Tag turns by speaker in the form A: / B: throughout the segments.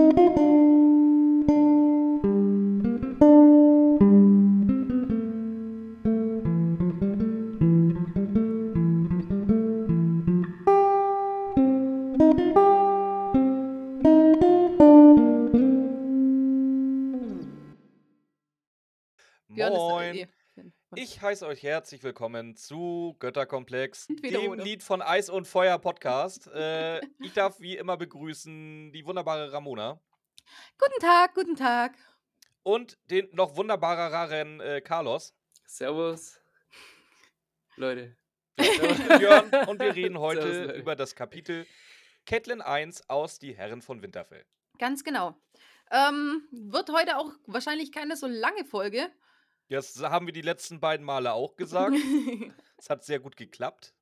A: Björn ist
B: heiße euch herzlich willkommen zu Götterkomplex, dem. Lied von Eis und Feuer Podcast. äh, ich darf wie immer begrüßen die wunderbare Ramona
A: Guten Tag, guten Tag.
B: und den noch wunderbareren äh, Carlos.
C: Servus. Leute.
B: Bin Björn und wir reden heute
C: Servus,
B: über das Kapitel Catelyn 1 aus Die Herren von Winterfell.
A: Ganz genau. Ähm, wird heute auch wahrscheinlich keine so lange Folge.
B: Das haben wir die letzten beiden Male auch gesagt. Es hat sehr gut geklappt.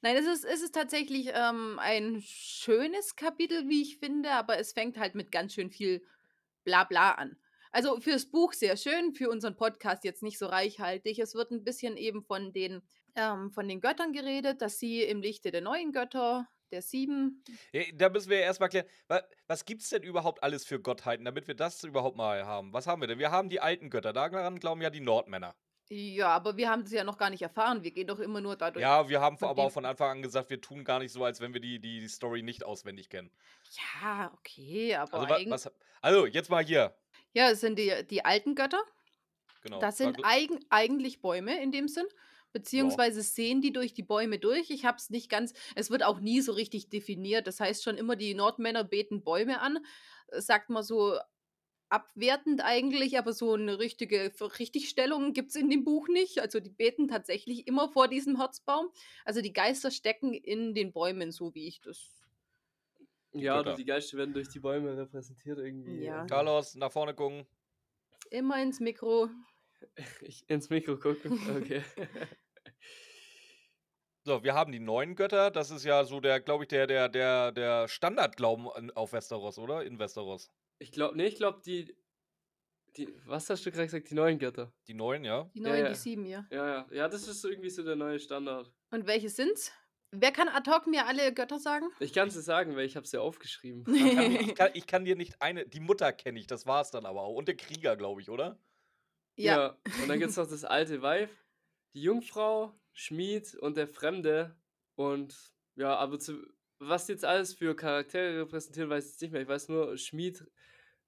A: Nein, es ist, es ist tatsächlich ähm, ein schönes Kapitel, wie ich finde, aber es fängt halt mit ganz schön viel Blabla an. Also fürs Buch sehr schön, für unseren Podcast jetzt nicht so reichhaltig. Es wird ein bisschen eben von den, ähm, von den Göttern geredet, dass sie im Lichte der neuen Götter, der sieben,
B: Da müssen wir ja erstmal klären, wa- was gibt es denn überhaupt alles für Gottheiten, damit wir das überhaupt mal haben? Was haben wir denn? Wir haben die alten Götter, daran glauben ja die Nordmänner.
A: Ja, aber wir haben es ja noch gar nicht erfahren. Wir gehen doch immer nur dadurch.
B: Ja, wir haben aber auch von Anfang an gesagt, wir tun gar nicht so, als wenn wir die, die Story nicht auswendig kennen.
A: Ja, okay, aber
B: Also, wa
A: eigen-
B: was, also jetzt mal hier.
A: ja, es sind die, die alten Götter.
B: Genau.
A: Das sind
B: Sag-
A: eigen, eigentlich Bäume in dem Sinn. Beziehungsweise sehen die durch die Bäume durch. Ich habe es nicht ganz, es wird auch nie so richtig definiert. Das heißt schon immer, die Nordmänner beten Bäume an. Äh, Sagt man so abwertend eigentlich, aber so eine richtige Richtigstellung gibt es in dem Buch nicht. Also die beten tatsächlich immer vor diesem Herzbaum. Also die Geister stecken in den Bäumen, so wie ich das.
C: Ja, oder die Geister werden durch die Bäume repräsentiert irgendwie.
A: Ja.
B: Carlos, nach vorne gucken.
A: Immer ins Mikro.
C: Ich ins Mikro gucken. Okay.
B: So, wir haben die neuen Götter. Das ist ja so der, glaube ich, der, der, der, der Standardglauben an- auf Westeros, oder? In Westeros.
C: ich glaube, nee, ich glaube, die, die. Was hast du gerade gesagt? Die neuen Götter.
B: Die neuen, ja.
A: Die
C: Ja,
A: neuen,
C: ja.
A: die sieben, ja.
C: Ja, ja. Ja, das ist irgendwie so der neue Standard.
A: Und welche sind's? Wer kann ad hoc mir alle Götter sagen?
C: Ich kann dir sagen, weil ich habe es ja aufgeschrieben.
B: Ich kann, ich, kann, ich kann dir nicht eine. Die Mutter kenne ich, das war's dann aber auch. Und der Krieger, glaube ich, oder?
A: Ja.
C: Und dann gibt es noch das alte Weib, die Jungfrau, Schmied und der Fremde. Und ja, aber zu, was die jetzt alles für Charaktere repräsentieren, weiß ich jetzt nicht mehr. Ich weiß nur, Schmied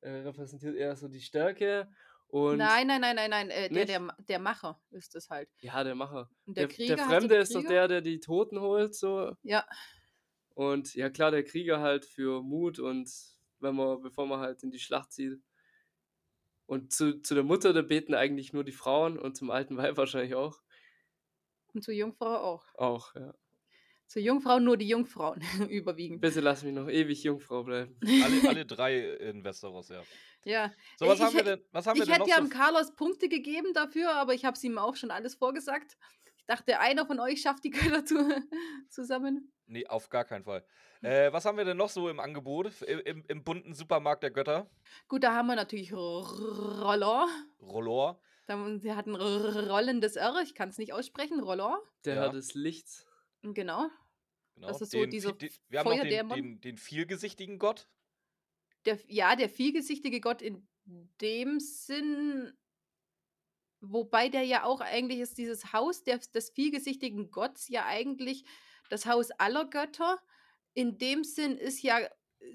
C: äh, repräsentiert eher so die Stärke. Und
A: nein, nein, nein, nein, nein. Äh, der, der, der Macher ist es halt.
C: Ja, der Macher.
A: Und der,
C: Der,
A: Krieger.
C: der Fremde ist doch der, der die Toten holt, so.
A: Ja.
C: Und ja, klar, der Krieger halt für Mut und wenn man, bevor man halt in die Schlacht zieht. Und zu, zu der Mutter, da beten eigentlich nur die Frauen und zum alten Weib wahrscheinlich auch.
A: Und zur Jungfrau auch.
C: Auch, ja.
A: Zur Jungfrau nur die Jungfrauen überwiegend.
C: Bitte lass mich noch ewig Jungfrau bleiben.
B: Alle, alle drei in Westeros, ja.
A: Ja.
B: So, was
A: Ich
B: haben wir denn, was haben wir
A: Ich
B: denn
A: hätte ja
B: so
A: am Carlos Punkte gegeben dafür, aber ich habe es ihm auch schon alles vorgesagt. Ich dachte, einer von euch schafft die Götter zu, zusammen.
B: Nee, auf gar keinen Fall. Äh, was haben wir denn noch so im Angebot? Im, im, im bunten Supermarkt der Götter?
A: Gut, da haben wir natürlich Roller.
B: Rollor.
A: Da- Der hat ein rollendes R, ich kann es nicht aussprechen. Roller.
C: Der
B: Ja.
C: hat das Licht.
A: Genau.
B: Genau.
A: Das ist so
B: den,
A: dieser
B: den, wir haben noch den, den, den vielgesichtigen Gott.
A: Der, ja, der vielgesichtige Gott in dem Sinn, wobei der ja auch eigentlich ist, dieses Haus der, des vielgesichtigen Gotts ja eigentlich das Haus aller Götter. In dem Sinn ist ja,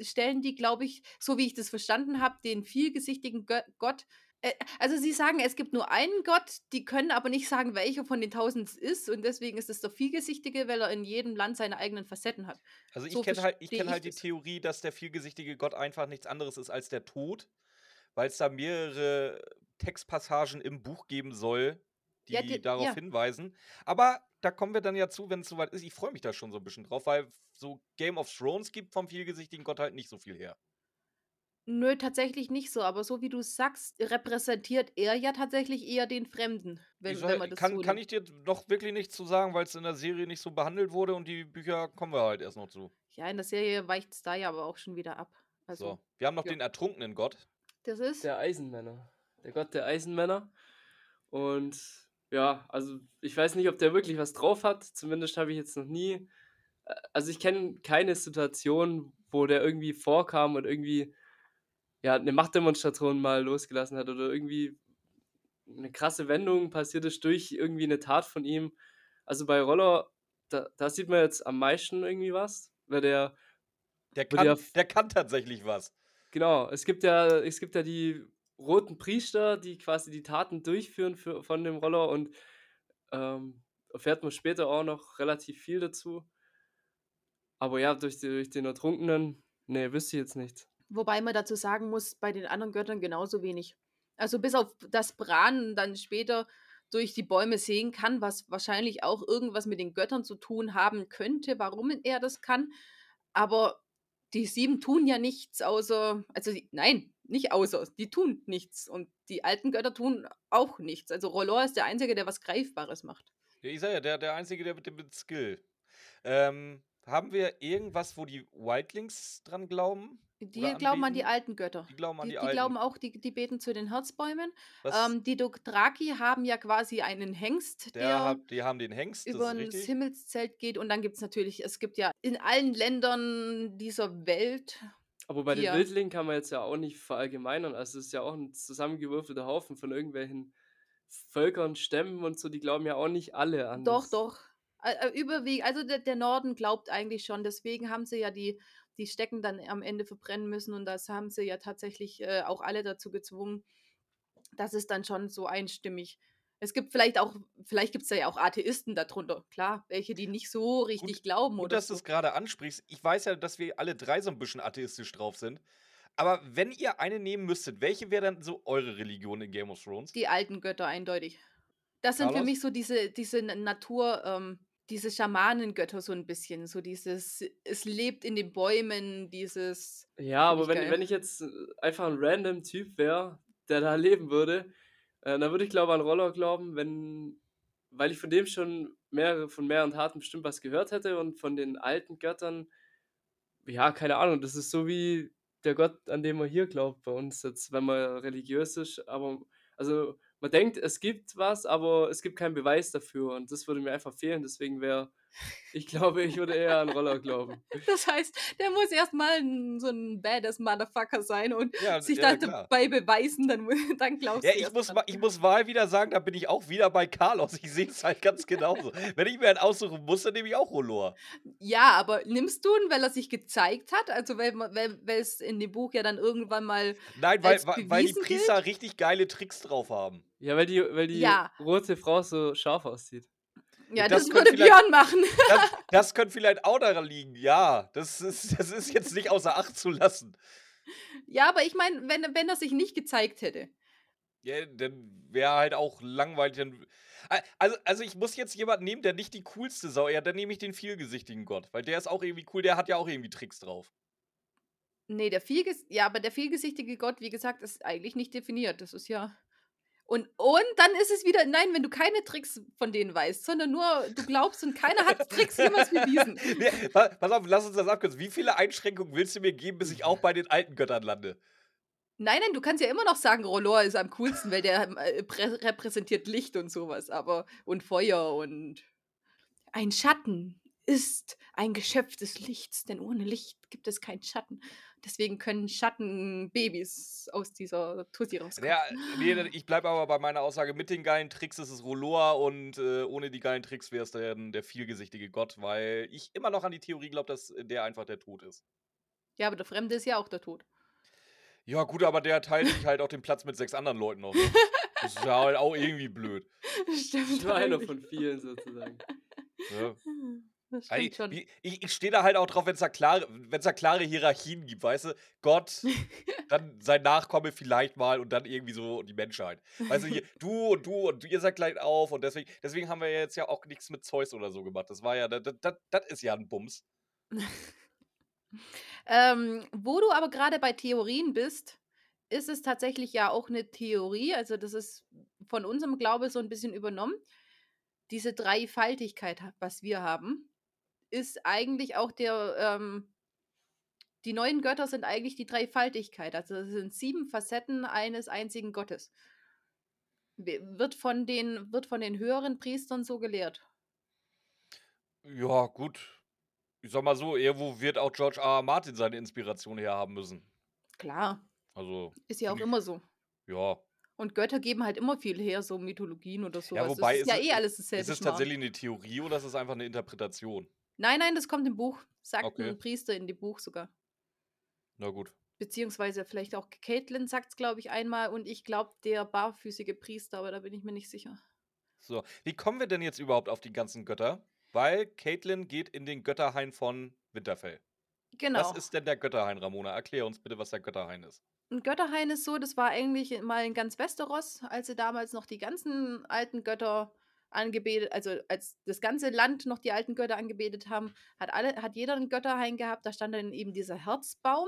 A: stellen die, glaube ich, so wie ich das verstanden habe, den vielgesichtigen Gö Gott. Äh, also sie sagen, es gibt nur einen Gott, die können aber nicht sagen, welcher von den tausend es ist. Und deswegen ist es der vielgesichtige, weil er in jedem Land seine eigenen Facetten hat.
B: Also ich
A: So
B: kenne halt, ich kenn
A: ich
B: halt die
A: das.
B: Theorie, dass der vielgesichtige Gott einfach nichts anderes ist als der Tod, weil es da mehrere Textpassagen im Buch geben soll, die
A: Ja, die-
B: darauf
A: ja.
B: hinweisen. Aber da kommen wir dann ja zu, wenn es soweit ist. Ich freue mich da schon so ein bisschen drauf, weil so Game of Thrones gibt vom vielgesichtigen Gott halt nicht so viel her.
A: Nö, tatsächlich nicht so, aber so wie du sagst, repräsentiert er ja tatsächlich eher den Fremden, wenn,
B: Ich
A: wenn
B: soll,
A: man das
B: kann,
A: so
B: kann ich dir noch wirklich nichts zu sagen, weil es in der Serie nicht so behandelt wurde und die Bücher kommen wir halt erst noch zu.
A: Ja, in der Serie weicht es da ja aber auch schon wieder ab. Also,
B: so. Wir haben noch
C: ja.
B: den ertrunkenen Gott.
A: das ist.
C: Der Eisenmänner. Der Gott der Eisenmänner. Und ja, also ich weiß nicht, ob der wirklich was drauf hat. Zumindest habe ich jetzt noch nie äh, also ich kenne keine Situation, wo der irgendwie vorkam und irgendwie ja, eine Machtdemonstration mal losgelassen hat oder irgendwie eine krasse Wendung passiert ist durch irgendwie eine Tat von ihm. Also bei Roller, da, da sieht man jetzt am meisten irgendwie was, weil der
B: Der kann,
C: der
B: der kann tatsächlich was.
C: Genau, es gibt ja, es gibt ja die roten Priester, die quasi die Taten durchführen für, von dem Roller und ähm, erfährt man später auch noch relativ viel dazu. Aber ja, durch, die, durch den Ertrunkenen, nee, wüsste ich jetzt nicht.
A: Wobei man dazu sagen muss, bei den anderen Göttern genauso wenig. Also bis auf das Bran dann später durch die Bäume sehen kann, was wahrscheinlich auch irgendwas mit den Göttern zu tun haben könnte, warum er das kann. Aber die sieben tun ja nichts außer, also die, nein, nicht außer, die tun nichts. Und die alten Götter tun auch nichts. Also Rollor ist der Einzige, der was Greifbares macht.
B: Ja, ich sag ja, der, der Einzige, der mit dem mit Skill. Ähm, haben wir irgendwas, wo die Wildlings dran glauben?
A: Die
B: Oder
A: glauben an die alten Götter.
B: Die glauben an
A: Die,
B: die,
A: die
B: Alten.
A: glauben auch, die, die beten zu den Herzbäumen. Ähm, die Dothraki haben ja quasi einen Hengst,
B: der
A: der,
B: hat, die haben den Hengst, das
A: über
B: richtig.
A: Himmelszelt geht. Und dann gibt es natürlich, es gibt ja in allen Ländern dieser Welt,
C: Aber bei den
A: Ja.
C: Wildlingen kann man jetzt ja auch nicht verallgemeinern. Also es ist ja auch ein zusammengewürfelter Haufen von irgendwelchen Völkern, Stämmen und so, die glauben ja auch nicht alle an
A: doch,
C: das.
A: doch, überwiegend, also der, der Norden glaubt eigentlich schon. Deswegen haben sie ja die, die Stecken dann am Ende verbrennen müssen. Und das haben sie ja tatsächlich äh, auch alle dazu gezwungen. Das ist dann schon so einstimmig. Es gibt vielleicht auch, vielleicht gibt es ja auch Atheisten darunter, klar, welche, die nicht so richtig glauben
B: Gut,
A: oder
B: dass du
A: so.
B: es gerade ansprichst. Ich weiß ja, dass wir alle drei so ein bisschen atheistisch drauf sind. Aber wenn ihr eine nehmen müsstet, welche wäre dann so eure Religion in Game of Thrones?
A: Die alten Götter eindeutig. Das sind für
B: Carlos?
A: mich so diese, diese Na- Natur, ähm, diese Schamanengötter so ein bisschen. So dieses, es lebt in den Bäumen, dieses.
C: Ja, aber
A: ich
C: wenn,
A: geil.
C: wenn ich jetzt äh, einfach ein random Typ wäre, der da leben würde, äh, dann würde ich glaube an Roller glauben, wenn, weil ich von dem schon mehrere, von mehreren Taten bestimmt was gehört hätte und von den alten Göttern, ja, keine Ahnung, das ist so wie der Gott, an den man hier glaubt bei uns jetzt, wenn man religiös ist, aber, also man denkt, es gibt was, aber es gibt keinen Beweis dafür und das würde mir einfach fehlen, deswegen wäre, ich glaube, ich würde eher an Roller glauben.
A: Das heißt, der muss erstmal so ein badass Motherfucker sein und
B: Ja,
A: sich
B: ja,
A: dabei beweisen, dann, dann glaubst
B: Ja,
A: du
B: ich muss, ich muss mal wieder sagen, da bin ich auch wieder bei Carlos. Ich sehe es halt ganz genauso. Wenn ich mir einen aussuchen muss, dann nehme ich auch Rolor.
A: Ja, aber nimmst du ihn, weil er sich gezeigt hat? Also weil man- weil weil es in dem Buch ja dann irgendwann mal.
B: Nein, weil,
A: Als
B: weil, weil die Priester richtig geile Tricks drauf haben.
C: Ja, weil die, weil die
A: Ja.
C: rote Frau so scharf aussieht.
A: Ja,
B: das
A: das, würde Björn machen.
B: Das, das könnte vielleicht auch daran liegen. Ja, das ist, das ist jetzt nicht außer Acht zu lassen.
A: Ja, aber ich meine, wenn, wenn er sich nicht gezeigt hätte.
B: Ja, dann wäre halt auch langweilig. Also, also ich muss jetzt jemanden nehmen, der nicht die coolste Sau, ja, dann nehme ich den vielgesichtigen Gott, weil der ist auch irgendwie cool, der hat ja auch irgendwie Tricks drauf.
A: Nee, der vielges ja, aber der vielgesichtige Gott, wie gesagt, ist eigentlich nicht definiert. Das ist ja. Und, und dann ist es wieder, nein, wenn du keine Tricks von denen weißt, sondern nur du glaubst und keiner hat Tricks jemals bewiesen.
B: Nee, pa- pass auf, lass uns das abkürzen. Wie viele Einschränkungen willst du mir geben, bis ich auch bei den alten Göttern lande?
A: Nein, nein, du kannst ja immer noch sagen, Rollor ist am coolsten, weil der äh, prä- repräsentiert Licht und sowas, aber und Feuer und ein Schatten ist ein Geschöpf des Lichts, denn ohne Licht gibt es keinen Schatten. Deswegen können Schattenbabys aus dieser Tussi rauskommen.
B: Ja, nee, ich bleibe aber bei meiner Aussage, mit den geilen Tricks ist es Rolloa und äh, ohne die geilen Tricks wäre es dann der vielgesichtige Gott, weil ich immer noch an die Theorie glaube, dass der einfach der Tod ist.
A: Ja, aber der Fremde ist ja auch der Tod.
B: Ja, gut, aber der teilt sich halt auch den Platz mit sechs anderen Leuten auf. Ne? Das ist ja halt auch irgendwie blöd.
A: Stimmt.
C: Nur einer
A: eigentlich.
C: von vielen sozusagen.
B: Ne? Ich, ich, ich stehe da halt auch drauf, wenn es da, klare, da klare Hierarchien gibt, weißt du? Gott, dann sein Nachkomme vielleicht mal und dann irgendwie so die Menschheit. Weißt du, hier, du und du und ihr seid gleich auf und deswegen, deswegen haben wir jetzt ja auch nichts mit Zeus oder so gemacht. Das war ja, das, das, das ist ja ein Bums.
A: Ähm, wo du aber gerade bei Theorien bist, ist es tatsächlich ja auch eine Theorie, also das ist von unserem Glaube so ein bisschen übernommen. Diese Dreifaltigkeit, was wir haben, ist eigentlich auch der, ähm, die neuen Götter sind eigentlich die Dreifaltigkeit. Also es sind sieben Facetten eines einzigen Gottes. Wird von den, wird von den höheren Priestern so gelehrt.
B: Ja, gut. Ich sag mal so, irgendwo wird auch George R. R. Martin seine Inspiration herhaben müssen.
A: Klar,
B: Also,
A: ist ja auch
B: ich
A: immer so.
B: ja.
A: Und Götter geben halt immer viel her, so Mythologien oder so
B: Ja, wobei
A: Das ist ja
B: ist es
A: eh alles
B: ist
A: dasselbe
B: es
A: Schmarrn.
B: tatsächlich 'ne Theorie oder ist es einfach 'ne Interpretation?
A: Nein, nein, das kommt im Buch. Sagt
B: Okay.
A: 'n Priester in dem Buch sogar.
B: Na gut.
A: Beziehungsweise vielleicht auch Caitlin sagt's, glaube ich, einmal und ich glaube, der barfüßige Priester, aber da bin ich mir nicht sicher.
B: So, wie kommen wir denn jetzt überhaupt auf die ganzen Götter? Weil Caitlin geht in den Götterhain von Winterfell. Was
A: Genau.
B: ist denn der Götterhain, Ramona? Erklär uns bitte, was der Götterhain ist.
A: 'N Götterhain ist so, das war eigentlich mal in ganz Westeros, als sie damals noch die ganzen alten Götter angebetet also, als das ganze Land noch die alten Götter angebetet haben, hat alle hat jeder 'n Götterhain gehabt. Da stand dann eben dieser Herzbaum.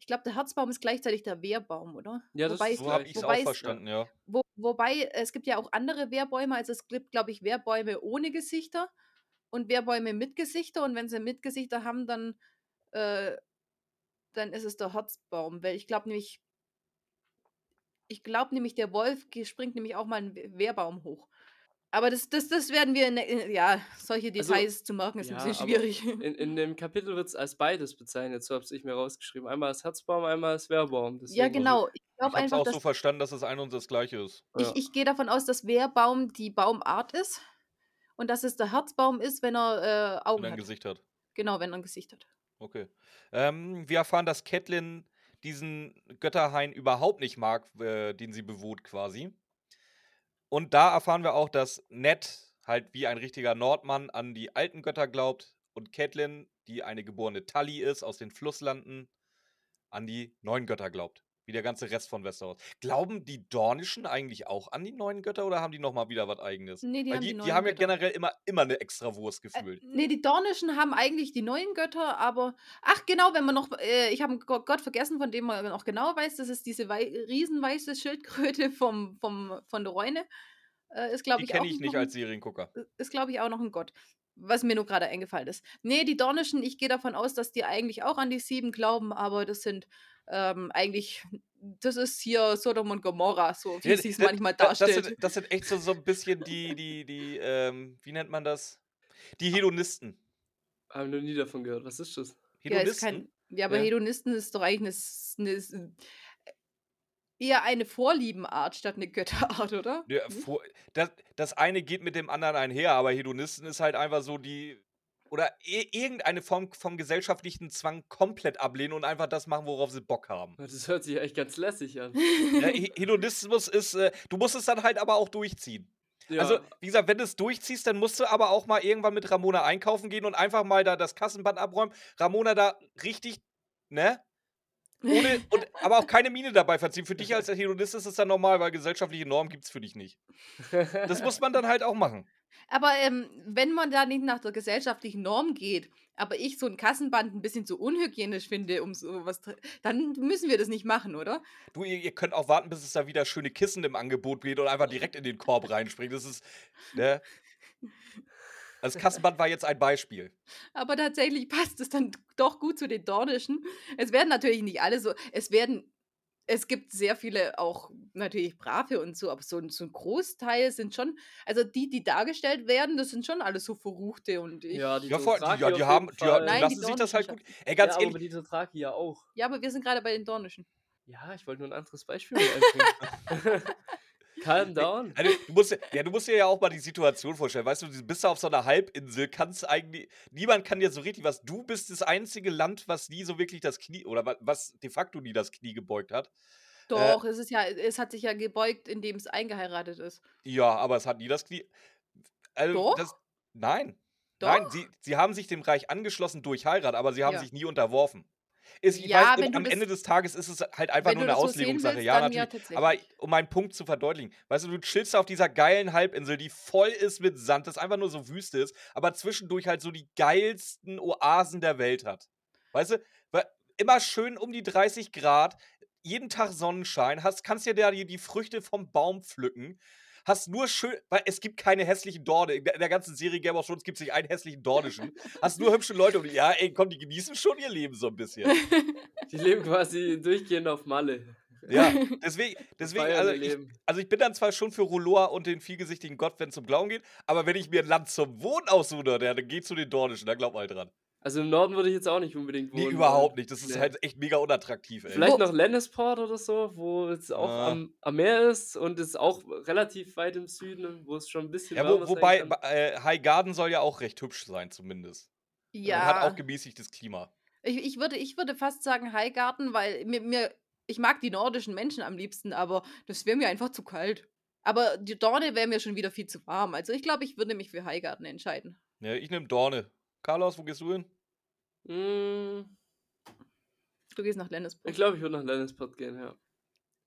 A: Ich glaube, der Herzbaum ist gleichzeitig der Wehrbaum, oder?
C: Ja, das
A: Wobei
C: ist
B: So habe
C: gleich.
B: ich's auch
A: es
B: verstanden, ja.
A: wo wobei es gibt ja auch andere Wehrbäume. Also, es gibt, glaube ich, Wehrbäume ohne Gesichter und Wehrbäume mit Gesichter und wenn sie mit Gesichter haben, dann äh, dann ist es der Herzbaum, weil ich glaube nämlich ich glaube nämlich, der Wolf springt nämlich auch mal 'n We Wehrbaum hoch. Aber das das das werden wir in der in ja, solche
C: Also,
A: Details zu merken ist
C: ja,
A: bisschen
C: aber
A: schwierig.
C: in in dem Kapitel wird's als beides bezeichnet, so habe ich mir rausgeschrieben. Einmal als Herzbaum, einmal als Wehrbaum,
A: Ja,
C: deswegen
B: Also,
A: genau. Ich
B: ich
A: glaube
B: habe es
A: einfach,
B: auch so verstanden, dass es ein und das Gleiche ist.
A: ich
C: Ja.
A: ich gehe davon aus, dass Wehrbaum die Baumart ist und dass es der Herzbaum ist, wenn er, äh,
B: Wenn er
A: Augen
B: 'n
A: hat.
B: Gesicht hat.
A: Genau, wenn er 'n Gesicht hat.
B: Okay. Ähm, wir erfahren, dass Catelyn diesen Götterhain überhaupt nicht mag, äh, den sie bewohnt quasi. Und da erfahren wir auch, dass Ned halt wie ein richtiger Nordmann an die alten Götter glaubt und Catelyn, die eine geborene Tully ist aus den Flusslanden, an die neuen Götter glaubt. Wie der ganze Rest von Westeros. Glauben die Dornischen eigentlich auch an die neuen Götter oder haben die noch mal wieder was Eigenes?
A: Ne, die
B: Weil
A: haben die
B: die die haben ja generell immer immer 'ne Extrawurst
A: Äh,
B: gefühlt.
A: ne, die Dornischen haben eigentlich die neuen Götter, aber ach genau, wenn man noch äh, ich habe 'n Go Gott vergessen, von dem man noch genau weiß, das ist diese wei riesenweiße Schildkröte vom vom von der Reune. Äh, ist, glaube
B: Die
A: ich, auch
B: kenne ich nicht als
A: 'n
B: Seriengucker.
A: i ist, glaube ich, auch noch 'n Gott, was mir nur grade eingefallen ist. Ne, die Dornischen, ich gehe davon aus, dass die eigentlich auch an die 7 glauben, aber das sind, ähm, eigentlich das ist hier Sodom und Gomorra, so wie
B: Ja, da
A: manchmal
B: da das
A: darstellt.
B: sind das sind echt so so 'n bisschen die die die, ähm, wie nennt man das? Die Hedonisten.
C: Habe noch nie davon gehört. Was ist das?
A: Ja, ist kein
B: Hedonisten?
A: ja, aber
C: Ja.
A: Hedonisten ist doch eigentlich 'ne s 'ne s äh, eher eine Vorliebenart statt 'ne Götterart, oder?
B: Ja, vor das das eine geht mit dem anderen einher, aber Hedonisten ist halt einfach so die oder irgendeine Form vom gesellschaftlichen Zwang komplett ablehnen und einfach das machen, worauf sie Bock haben.
C: Das hört sich echt ganz lässig an.
B: Ja, He Hedonismus ist, äh du musst es dann halt aber auch durchziehen. Also,
C: Ja.
B: wie gesagt, wenn du's durchziehst, dann musst du aber auch mal irgendwann mit Ramona einkaufen gehen und einfach mal da das Kassenband abräumen. Ramona da richtig, ne? Ohne und aber auch keine Miene dabei verziehen. Für dich als Hedonist ist es dann normal, weil gesellschaftliche Normen gibt's für dich nicht. Das muss man dann halt auch machen.
A: Aber, ähm, wenn man da nicht nach der gesellschaftlichen Norm geht, aber ich so 'n Kassenband 'n bisschen zu unhygienisch finde, um so was t dann müssen wir das nicht machen, oder?
B: Du, ihr ihr könnt auch warten, bis es da wieder schöne Kissen im Angebot gibt und einfach direkt in den Korb reinspringen. Das ist, ne? Das Kassenband war jetzt ein Beispiel.
A: Aber tatsächlich passt es dann doch gut zu den Dornischen. Es werden natürlich nicht alle so es werden es gibt sehr viele auch natürlich Brave und so, aber so so 'n Großteil sind schon also die, die dargestellt werden, das sind schon alles so Verruchte und ich
C: Ja, die
B: Ja, voll, die ja, die haben die die
A: Nein, die
B: lassen sich das halt gut ey, ganz
C: Ja,
B: ehrlich
C: aber die Dothraki ja auch.
A: Ja, aber wir sind grade bei den Dornischen.
C: Ja, ich wollte nur 'n anderes Beispiel einbringen. Calm down.
B: also, du musst dir ja, du musst dir ja auch mal die Situation vorstellen. Weißt du, du bist da auf so 'ner Halbinsel, kannst eigentlich niemand kann dir so richtig was du bist das einzige Land, was nie so wirklich das Knie oder wa was de facto nie das Knie gebeugt hat. Äh
A: Doch, es ist ja es hat sich ja gebeugt, indem es eingeheiratet ist.
B: Ja, aber es hat nie das Knie also, das
A: Doch?
B: nein. Nein,
A: Doch?
B: sie sie haben sich dem Reich angeschlossen durch Heirat, aber sie haben
A: Ja.
B: sich nie unterworfen. Ist ich
A: Ja,
B: weiß, am
A: das
B: Ende des Tages ist es halt einfach nur 'ne
A: so sehen
B: Auslegungssache.
A: willst,
B: Ja,
A: dann ja
B: natürlich. Aber um meinen Punkt zu verdeutlichen, weißt du, du chillst auf dieser geilen Halbinsel, die voll ist mit Sand, das einfach nur so Wüste ist, aber zwischendurch halt so die geilsten Oasen der Welt hat. Weißt du? Immer schön um die 30 Grad, jeden Tag Sonnenschein, hast kannst dir da die die Früchte vom Baum pflücken, hast nur schön weil es gibt keine hässlichen Dorne. In der ganzen Serie Game of Thrones gibt's nicht einen hässlichen Dornischen. Hast nur hübsche Leute und ja, ey, komm, die genießen schon ihr Leben so 'n bisschen.
C: Die leben quasi durchgehend auf Malle.
B: Ja, deswegen deswegen also ich also ich bin dann zwar schon für R'hllor und den vielgesichtigen Gott, wenn's um Glauben geht, aber wenn ich mir 'n Land zum Wohnen aussuche, dann geh zu den Dornischen, da glaub mal dran.
C: Also im Norden würde ich jetzt auch nicht unbedingt
B: Nee,
C: wohnen
B: überhaupt
C: wollen.
B: nicht. Das ist
C: Nee.
B: halt echt mega unattraktiv, ey.
C: Vielleicht
A: Wo-
C: noch Lannisport oder so, wo es auch
B: Ah.
C: am, am Meer ist und es auch relativ weit im Süden, wo es schon ein bisschen
B: Ja,
C: wärmer
B: wo,
C: sein
B: wobei, äh, High Garden soll ja auch recht hübsch sein, zumindest. Und hat
A: Ja,
B: auch gemäßigtes Klima.
A: ich, ich, würde, ich würde fast sagen Highgarten, weil mir, mir, ich mag die nordischen Menschen am liebsten, aber das wäre mir einfach zu kalt. Aber die Dorne wäre mir schon wieder viel zu warm. Also ich glaube, ich würde mich für Highgarten entscheiden.
B: Ja, ich nehme Dorne. Carlos, wo gehst du hin?
C: Mm,
A: Du gehst nach Lennisport.
C: ich glaube, ich würde nach Lannisport gehen, ja.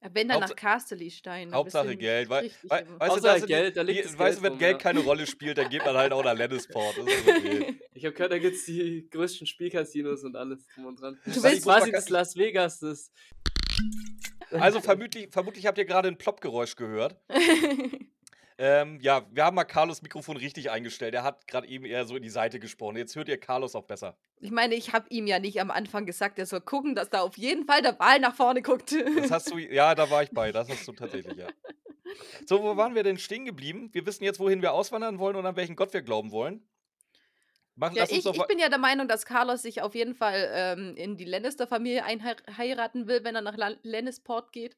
A: Ja, Wenn dann nach
B: Hauptsa-
A: Casterly-Stein.
B: Hauptsache Geld. Wei
A: richtig
B: wei
A: im-
B: weißt du,
C: Hauptsache
B: die-
C: Geld, da liegt
B: die- weißt du, wenn
C: rum,
B: Geld
C: ja.
B: keine Rolle spielt, dann geht man halt auch nach ist okay.
C: Ich habe gehört, da gibt es die größten Spielcasinos und alles drum und dran.
A: Du
C: Das
A: willst-
C: ist quasi das Las Vegas des.
B: Also vermutlich, vermutlich habt ihr gerade ein Plopp-Geräusch gehört. Ähm, ja, wir haben mal Carlos Mikrofon richtig eingestellt. Er hat gerade eben eher so in die Seite gesprochen. Jetzt hört ihr Carlos auch besser.
A: ich meine, ich habe ihm ja nicht am Anfang gesagt, er soll gucken, dass da auf jeden Fall der Ball nach vorne guckt.
B: Das hast du, ja, da war ich bei. Das hast du tatsächlich, ja. So, wo waren wir denn stehen geblieben? Wir wissen jetzt, wohin wir auswandern wollen und an welchen Gott wir glauben wollen. Machen,
A: Ja, ich, ich bin ja der Meinung, dass Carlos sich auf jeden Fall ähm, in die Lannister-Familie einheiraten will, wenn er nach La Lannisport geht.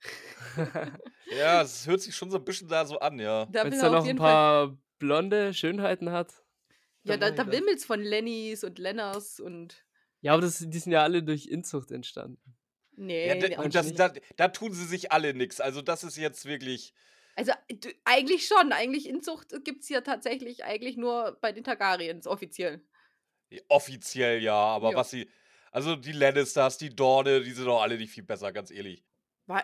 B: Ja, es hört sich schon so ein bisschen da so an, ja.
A: Da
C: Wenn es
A: er
C: da noch ein
A: jeden Fall.
C: paar blonde Schönheiten hat.
A: Ja, da, da wimmelt's von Lennys und Lenners und.
C: Ja, aber das, die sind ja alle durch Inzucht entstanden.
A: Nee,
B: ja
A: nee,
B: da, und das, da, da tun sie sich alle nix. Also, das ist jetzt wirklich.
A: Also du, eigentlich schon. Eigentlich Inzucht gibt es ja tatsächlich eigentlich nur bei den Targaryens offiziell.
B: Offiziell ja, aber
A: Ja.
B: was sie. Also die Lannisters, die Dorne, die sind doch alle nicht viel besser, ganz ehrlich.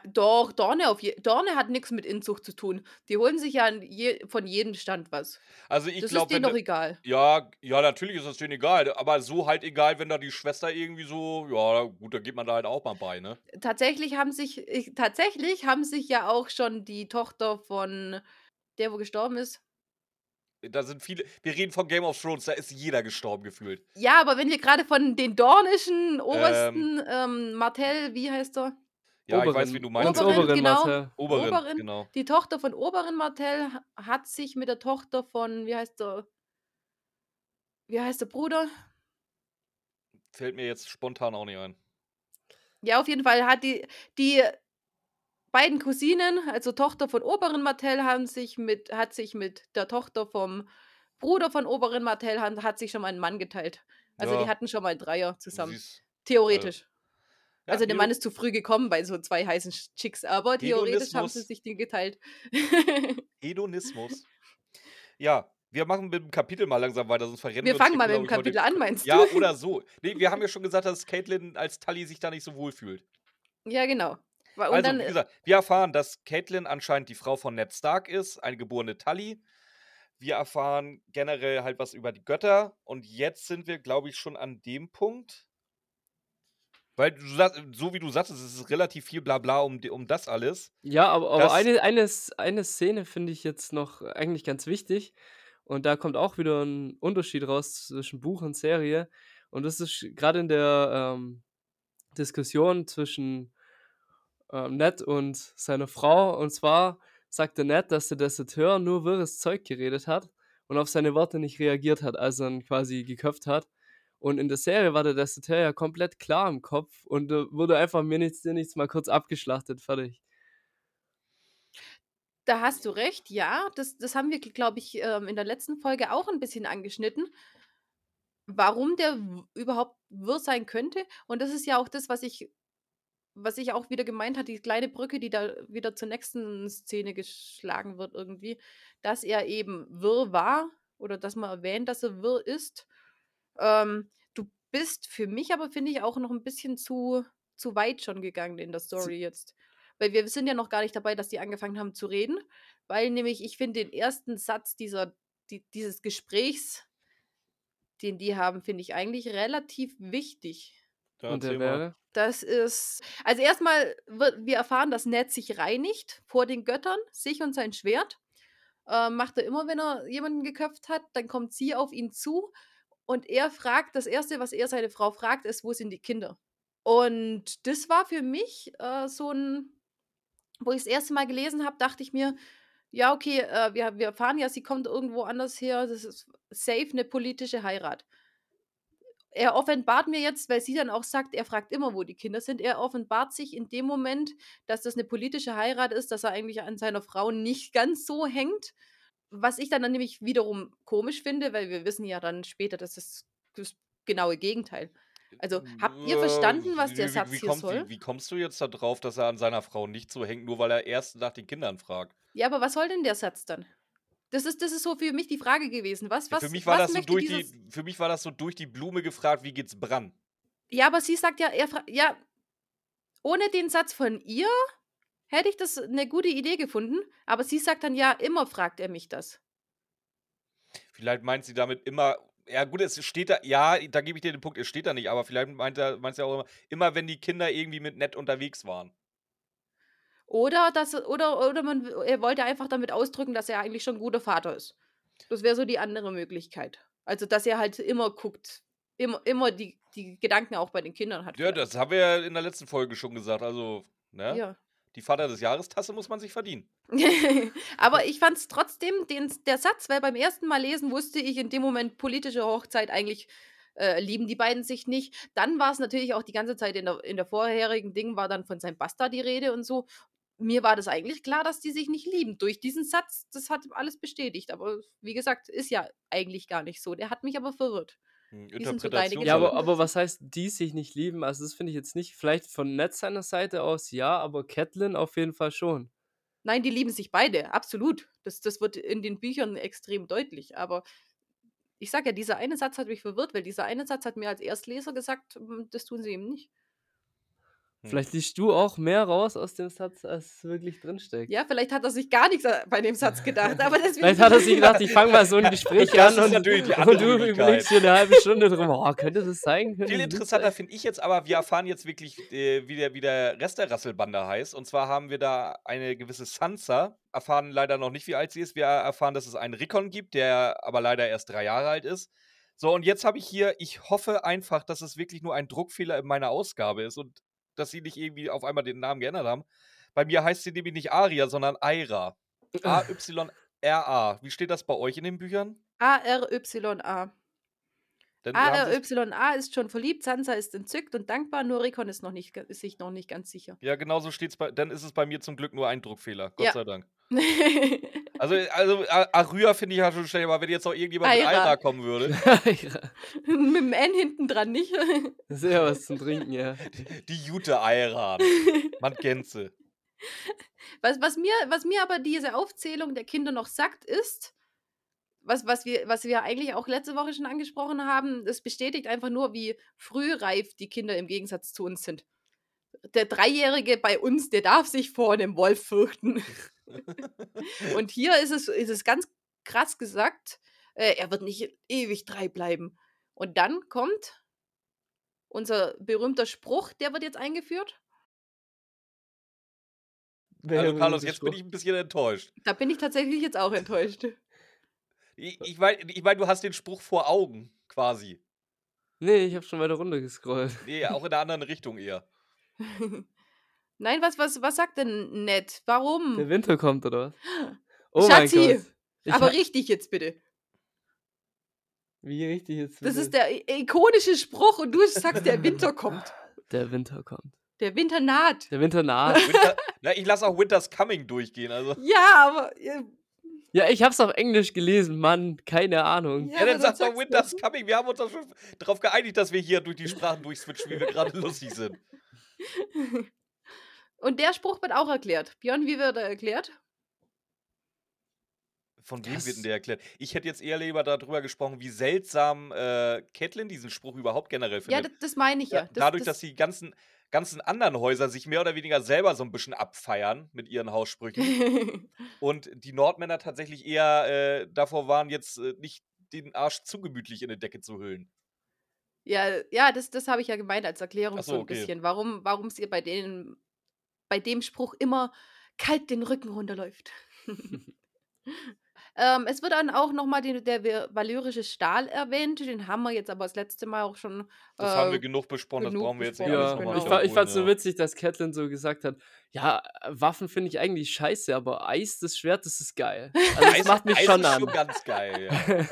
A: Doch, Dorne, auf je Dorne hat nichts mit Inzucht zu tun. Die holen sich ja je von jedem Stand was.
B: Also ich
A: das
B: glaube,
A: ist denen doch egal.
B: Ja, ja, natürlich ist das denen egal, aber so halt egal, wenn da die Schwester irgendwie so, ja, gut, da geht man da halt auch mal bei, ne?
A: Tatsächlich haben sich, ich, tatsächlich haben sich ja auch schon die Tochter von der, wo gestorben ist.
B: Da sind viele, wir reden von Game of Thrones, da ist jeder gestorben gefühlt.
A: Ja, aber wenn wir gerade von den dornischen obersten ähm, Martell, wie heißt er?
B: Ja, ich weiß,
C: Oberin.
B: wie du meinst.
A: Oberin,
C: Oberin,
A: genau.
C: Martell.
B: Oberin,
A: Oberin.
B: genau.
A: Die Tochter von Oberin Martell ha- hat sich mit der Tochter von, wie heißt der? Wie heißt der Bruder?
B: Fällt mir jetzt spontan auch nicht ein.
A: Ja, auf jeden Fall hat die, die beiden Cousinen, also Tochter von Oberin Martell, haben sich mit, hat sich mit der Tochter vom Bruder von Oberin Martell, hat, hat sich schon mal einen Mann geteilt. Also
B: Ja.
A: die hatten schon mal einen Dreier zusammen.
B: siehst-
A: Theoretisch.
B: Ja,
A: also der Mann ist zu früh gekommen bei so zwei heißen Chicks, aber theoretisch haben sie sich den geteilt.
B: Hedonismus. Ja, wir machen mit dem Kapitel mal langsam weiter, sonst verrennen
A: Wir
B: uns
A: fangen mal mit dem Kapitel an, meinst
B: Ja,
A: du?
B: oder so. Nee, wir haben ja schon gesagt, dass Caitlin als Tully sich da nicht so wohl fühlt.
A: Ja, genau. Und
B: also,
A: dann,
B: wie gesagt, wir erfahren, dass Caitlin anscheinend die Frau von Ned Stark ist, eine geborene Tully. Wir erfahren generell halt was über die Götter. Und jetzt sind wir, glaube ich, schon an dem Punkt. Weil, du sagst, so wie du sagst, es ist relativ viel Blabla um, um das alles.
C: Ja, aber, aber eine, eine, eine Szene finde ich jetzt noch eigentlich ganz wichtig. Und da kommt auch wieder ein Unterschied raus zwischen Buch und Serie. Und das ist gerade in der ähm, Diskussion zwischen ähm, Ned und seiner Frau. Und zwar sagte Ned, dass der Deserteur nur wirres Zeug geredet hat und auf seine Worte nicht reagiert hat, als er ihn quasi geköpft hat. Und in der Serie war der Deserteur ja komplett klar im Kopf und äh, wurde einfach mir nichts, dir nichts mal kurz abgeschlachtet, fertig.
A: Da hast du recht, ja. Das, das haben wir, glaube ich, ähm, in der letzten Folge auch ein bisschen angeschnitten. Warum der überhaupt wirr sein könnte. Und das ist ja auch das, was ich, was ich auch wieder gemeint habe, die kleine Brücke, die da wieder zur nächsten Szene geschlagen wird, irgendwie, dass er eben wirr war oder dass man erwähnt, dass er wirr ist. Ähm, du bist für mich aber, finde ich, auch noch ein bisschen zu, zu weit schon gegangen in der Story jetzt. Weil wir sind ja noch gar nicht dabei, dass die angefangen haben zu reden. Weil nämlich, ich finde den ersten Satz dieser, die, dieses Gesprächs, den die haben, finde ich eigentlich relativ wichtig.
B: Da
C: und der wäre?
A: Das ist. Also erstmal wird wir erfahren, dass Ned sich reinigt vor den Göttern, sich und sein Schwert. Äh, macht er immer, wenn er jemanden geköpft hat, dann kommt sie auf ihn zu und er fragt, das Erste, was er seine Frau fragt, ist, wo sind die Kinder? Und das war für mich äh, so ein, wo ich das erste Mal gelesen habe, dachte ich mir, ja, okay, äh, wir, wir erfahren ja, sie kommt irgendwo anders her, das ist safe eine politische Heirat. er offenbart mir jetzt, weil sie dann auch sagt, er fragt immer, wo die Kinder sind. Er offenbart sich in dem Moment, dass das eine politische Heirat ist, dass er eigentlich an seiner Frau nicht ganz so hängt. Was ich dann, dann nämlich wiederum komisch finde, weil wir wissen ja dann später, dass das das genaue Gegenteil. Also, habt ihr verstanden, was der
B: Wie,
A: Satz
B: wie,
A: hier
B: kommt,
A: soll?
B: wie, wie kommst du jetzt da drauf, dass er an seiner Frau nicht so hängt, nur weil er erst nach den Kindern fragt?
A: Ja, aber was soll denn der Satz dann? Das ist, das ist so für mich die Frage gewesen. Was,
B: Ja,
A: was,
B: für, mich war
A: was
B: das so durch die, für mich war das so durch die Blume gefragt, wie geht's Bran?
A: Ja, aber sie sagt ja, er ja, ohne den Satz von ihr hätte ich das eine gute Idee gefunden. Aber sie sagt dann ja, immer fragt er mich das.
B: Vielleicht meint sie damit immer, ja gut, es steht da, ja, da gebe ich dir den Punkt, es steht da nicht, aber vielleicht meint er, meint sie auch immer, immer wenn die Kinder irgendwie mit nett unterwegs waren.
A: Oder, dass, oder, oder man, er wollte einfach damit ausdrücken, dass er eigentlich schon ein guter Vater ist. Das wäre so die andere Möglichkeit. Also, dass er halt immer guckt, immer, immer die, die Gedanken auch bei den Kindern hat.
B: Ja,
A: vielleicht.
B: das haben wir ja in der letzten Folge schon gesagt, also, ne?
A: Ja.
B: Die Vater des Jahrestasse muss man sich verdienen.
A: Aber ich fand es trotzdem, den, der Satz, weil beim ersten Mal lesen wusste ich in dem Moment politische Hochzeit eigentlich äh, lieben die beiden sich nicht. Dann war es natürlich auch die ganze Zeit in der, in der vorherigen Ding war dann von seinem Bastard die Rede und so. Mir war das eigentlich klar, dass die sich nicht lieben. Durch diesen Satz, das hat alles bestätigt. Aber wie gesagt, ist ja eigentlich gar nicht so. Der hat mich aber verwirrt.
B: Hm,
A: Wie sind so deine
B: Interpretation.
C: Ja, aber, aber was heißt, die sich nicht lieben? Also, das finde ich jetzt nicht. Vielleicht von Ned seiner Seite aus ja, aber Catelyn auf jeden Fall schon.
A: Nein, die lieben sich beide, absolut. Das, das wird in den Büchern extrem deutlich. Aber ich sage ja, dieser eine Satz hat mich verwirrt, weil dieser eine Satz hat mir als Erstleser gesagt, mm, das tun sie eben nicht.
B: Hm.
C: Vielleicht liest du auch mehr raus aus dem Satz, als wirklich drinsteckt.
A: Ja, vielleicht hat er sich gar nichts bei dem Satz gedacht, aber deswegen.
C: Vielleicht hat er sich gedacht, ich fange mal so ein Gespräch an und, und du überlegst dir eine halbe Stunde drum, oh, könnte das sein? Könnte
B: Viel interessanter finde ich jetzt aber, wir erfahren jetzt wirklich, äh, wie, der, wie der Rest der Rasselbande heißt. Und zwar haben wir da eine gewisse Sansa, erfahren leider noch nicht, wie alt sie ist. Wir erfahren, dass es einen Rickon gibt, der aber leider erst drei Jahre alt ist. So, und jetzt habe ich hier, ich hoffe einfach, dass es wirklich nur ein Druckfehler in meiner Ausgabe ist und dass sie nicht irgendwie auf einmal den Namen geändert haben. Bei mir heißt sie nämlich nicht Aria, sondern Aira. A-Y-R-A. Wie steht das bei euch in den Büchern?
A: A-R-Y-A. A-R-Y-A ist schon verliebt, Sansa ist entzückt und dankbar, nur Rickon ist, noch nicht, ist sich noch nicht ganz sicher.
B: Ja, genau so steht's bei. Dann ist es bei mir zum Glück nur ein Druckfehler. Gott
A: Ja.
B: sei Dank. Also, also Arya finde ich ja schon schnell, aber wenn jetzt noch irgendjemand mit
A: Aira.
B: Aira kommen würde.
A: Mit dem N hinten dran nicht.
C: das ist ja was zum Trinken, ja.
B: Die Jute Aira. Man kennt sie.
A: Was, was, mir, was mir aber diese Aufzählung der Kinder noch sagt, ist, was, was, wir, was wir eigentlich auch letzte Woche schon angesprochen haben, es bestätigt einfach nur, wie frühreif die Kinder im Gegensatz zu uns sind. Der Dreijährige bei uns, der darf sich vor einem Wolf fürchten. Und hier ist es, ist es ganz krass gesagt, äh, er wird nicht ewig drei bleiben. Und dann kommt unser berühmter Spruch, der wird jetzt eingeführt.
B: Also, Carlos, jetzt bin ich ein bisschen enttäuscht.
A: Da bin ich tatsächlich jetzt auch enttäuscht.
B: Ich, ich meine, ich mein, du hast den Spruch vor Augen, quasi.
C: Nee, ich habe schon weiter runter gescrollt.
B: Nee, auch in der anderen Richtung eher.
A: Nein, was, was, was sagt denn Ned? Warum?
C: Der Winter kommt, oder was? Oh
A: Schatzi,
C: mein Gott. Ich
A: Aber richtig jetzt bitte.
C: Wie richtig jetzt?
A: Das
C: bitte?
A: ist der ikonische Spruch und du sagst, der Winter kommt.
C: Der Winter kommt.
A: Der Winter naht.
C: Der Winter naht.
B: Winter, na, ich lasse auch Winter's Coming durchgehen. Also.
A: Ja, aber. Ja,
C: ja, ich hab's auf Englisch gelesen, Mann. Keine Ahnung.
A: Ja,
B: Ja, dann sag doch Winter's
A: doch.
B: Coming. Wir haben uns doch schon darauf geeinigt, dass wir hier durch die Sprachen durchswitchen, wie wir gerade lustig sind.
A: Und der Spruch wird auch erklärt. Björn, wie wird er erklärt?
B: Von wem
C: Das-
B: wird denn der erklärt? Ich hätte jetzt eher lieber darüber gesprochen, wie seltsam äh, Catelyn diesen Spruch überhaupt generell
A: Ja,
B: findet.
A: das, das meine ich ja.
B: Da-
A: Das,
B: Dadurch,
A: das,
B: dass die ganzen, ganzen anderen Häuser sich mehr oder weniger selber so ein bisschen abfeiern mit ihren Haussprüchen und die Nordmänner tatsächlich eher äh, davor waren, jetzt äh, nicht den Arsch zu gemütlich in die Decke zu hüllen.
A: Ja, ja, das, das habe ich ja gemeint als Erklärung
B: Ach so,
A: so ein
B: okay.
A: bisschen. Warum warum es ihr bei denen, bei dem Spruch immer kalt den Rücken runterläuft. ähm, es wird dann auch nochmal der va- valyrische Stahl erwähnt. Den haben wir jetzt aber das letzte Mal auch schon.
B: Das
A: äh,
B: haben wir genug besprochen, das
A: genug
B: brauchen wir jetzt nicht alles
C: Ja,
B: nochmal
C: ich,
A: genau.
C: fa ich fand's so
B: ja.
C: witzig, dass Catelyn so gesagt hat, ja, Waffen finde ich eigentlich scheiße, aber Eis, das Schwert, das ist geil. Also das
B: Eis,
C: macht mich
B: Eis
C: schon
B: ist
C: an.
B: schon ganz geil, ja.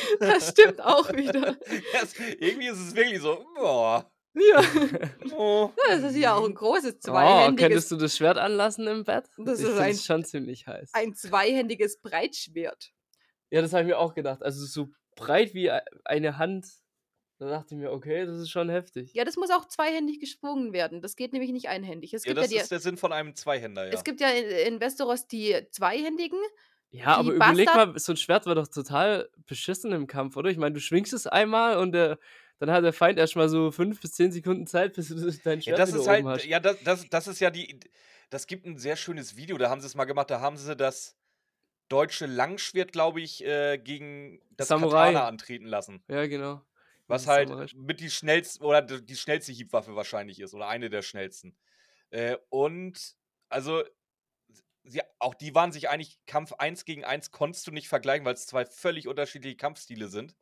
A: Das stimmt auch wieder.
B: Das, irgendwie ist es wirklich so, boah.
A: Ja.
B: Oh.
A: Das ist ja auch ein großes
C: Oh,
A: zweihändiges,
C: könntest du das Schwert anlassen im Bett?
A: Das
C: ich
A: ist ein-
C: schon ziemlich heiß.
A: ein zweihändiges Breitschwert.
C: Ja, das habe ich mir auch gedacht. Also so breit wie e- eine Hand. Da dachte ich mir, okay, das ist schon heftig.
A: Ja, das muss auch zweihändig geschwungen werden. Das geht nämlich nicht einhändig. Es
B: Ja,
A: gibt ja,
B: das
A: die,
B: ist der Sinn von einem Zweihänder, ja.
A: es gibt ja in, in Westeros die zweihändigen.
C: Ja,
A: Die
C: aber überleg
A: Bastard-
C: mal, so ein Schwert war doch total beschissen im Kampf, oder? Ich meine, du schwingst es einmal und der, dann hat der Feind erstmal so fünf bis zehn Sekunden Zeit, bis du das- dein
B: Ja,
C: Schwert
B: das
C: wieder
B: ist
C: oben
B: halt,
C: hast.
B: ja, das, das, das ist ja die, das gibt ein sehr schönes Video, da haben sie es mal gemacht, da haben sie das deutsche Langschwert, glaube ich, äh, gegen das
C: Samurai.
B: Katana antreten lassen.
C: Ja, genau.
B: Was
C: Das
B: halt
C: Samurai-
B: mit die schnellste, oder die schnellste Hiebwaffe wahrscheinlich ist, oder eine der schnellsten. Äh, und, also, sie, auch die waren sich eigentlich, Kampf 1 gegen 1 konntest du nicht vergleichen, weil es zwei völlig unterschiedliche Kampfstile sind.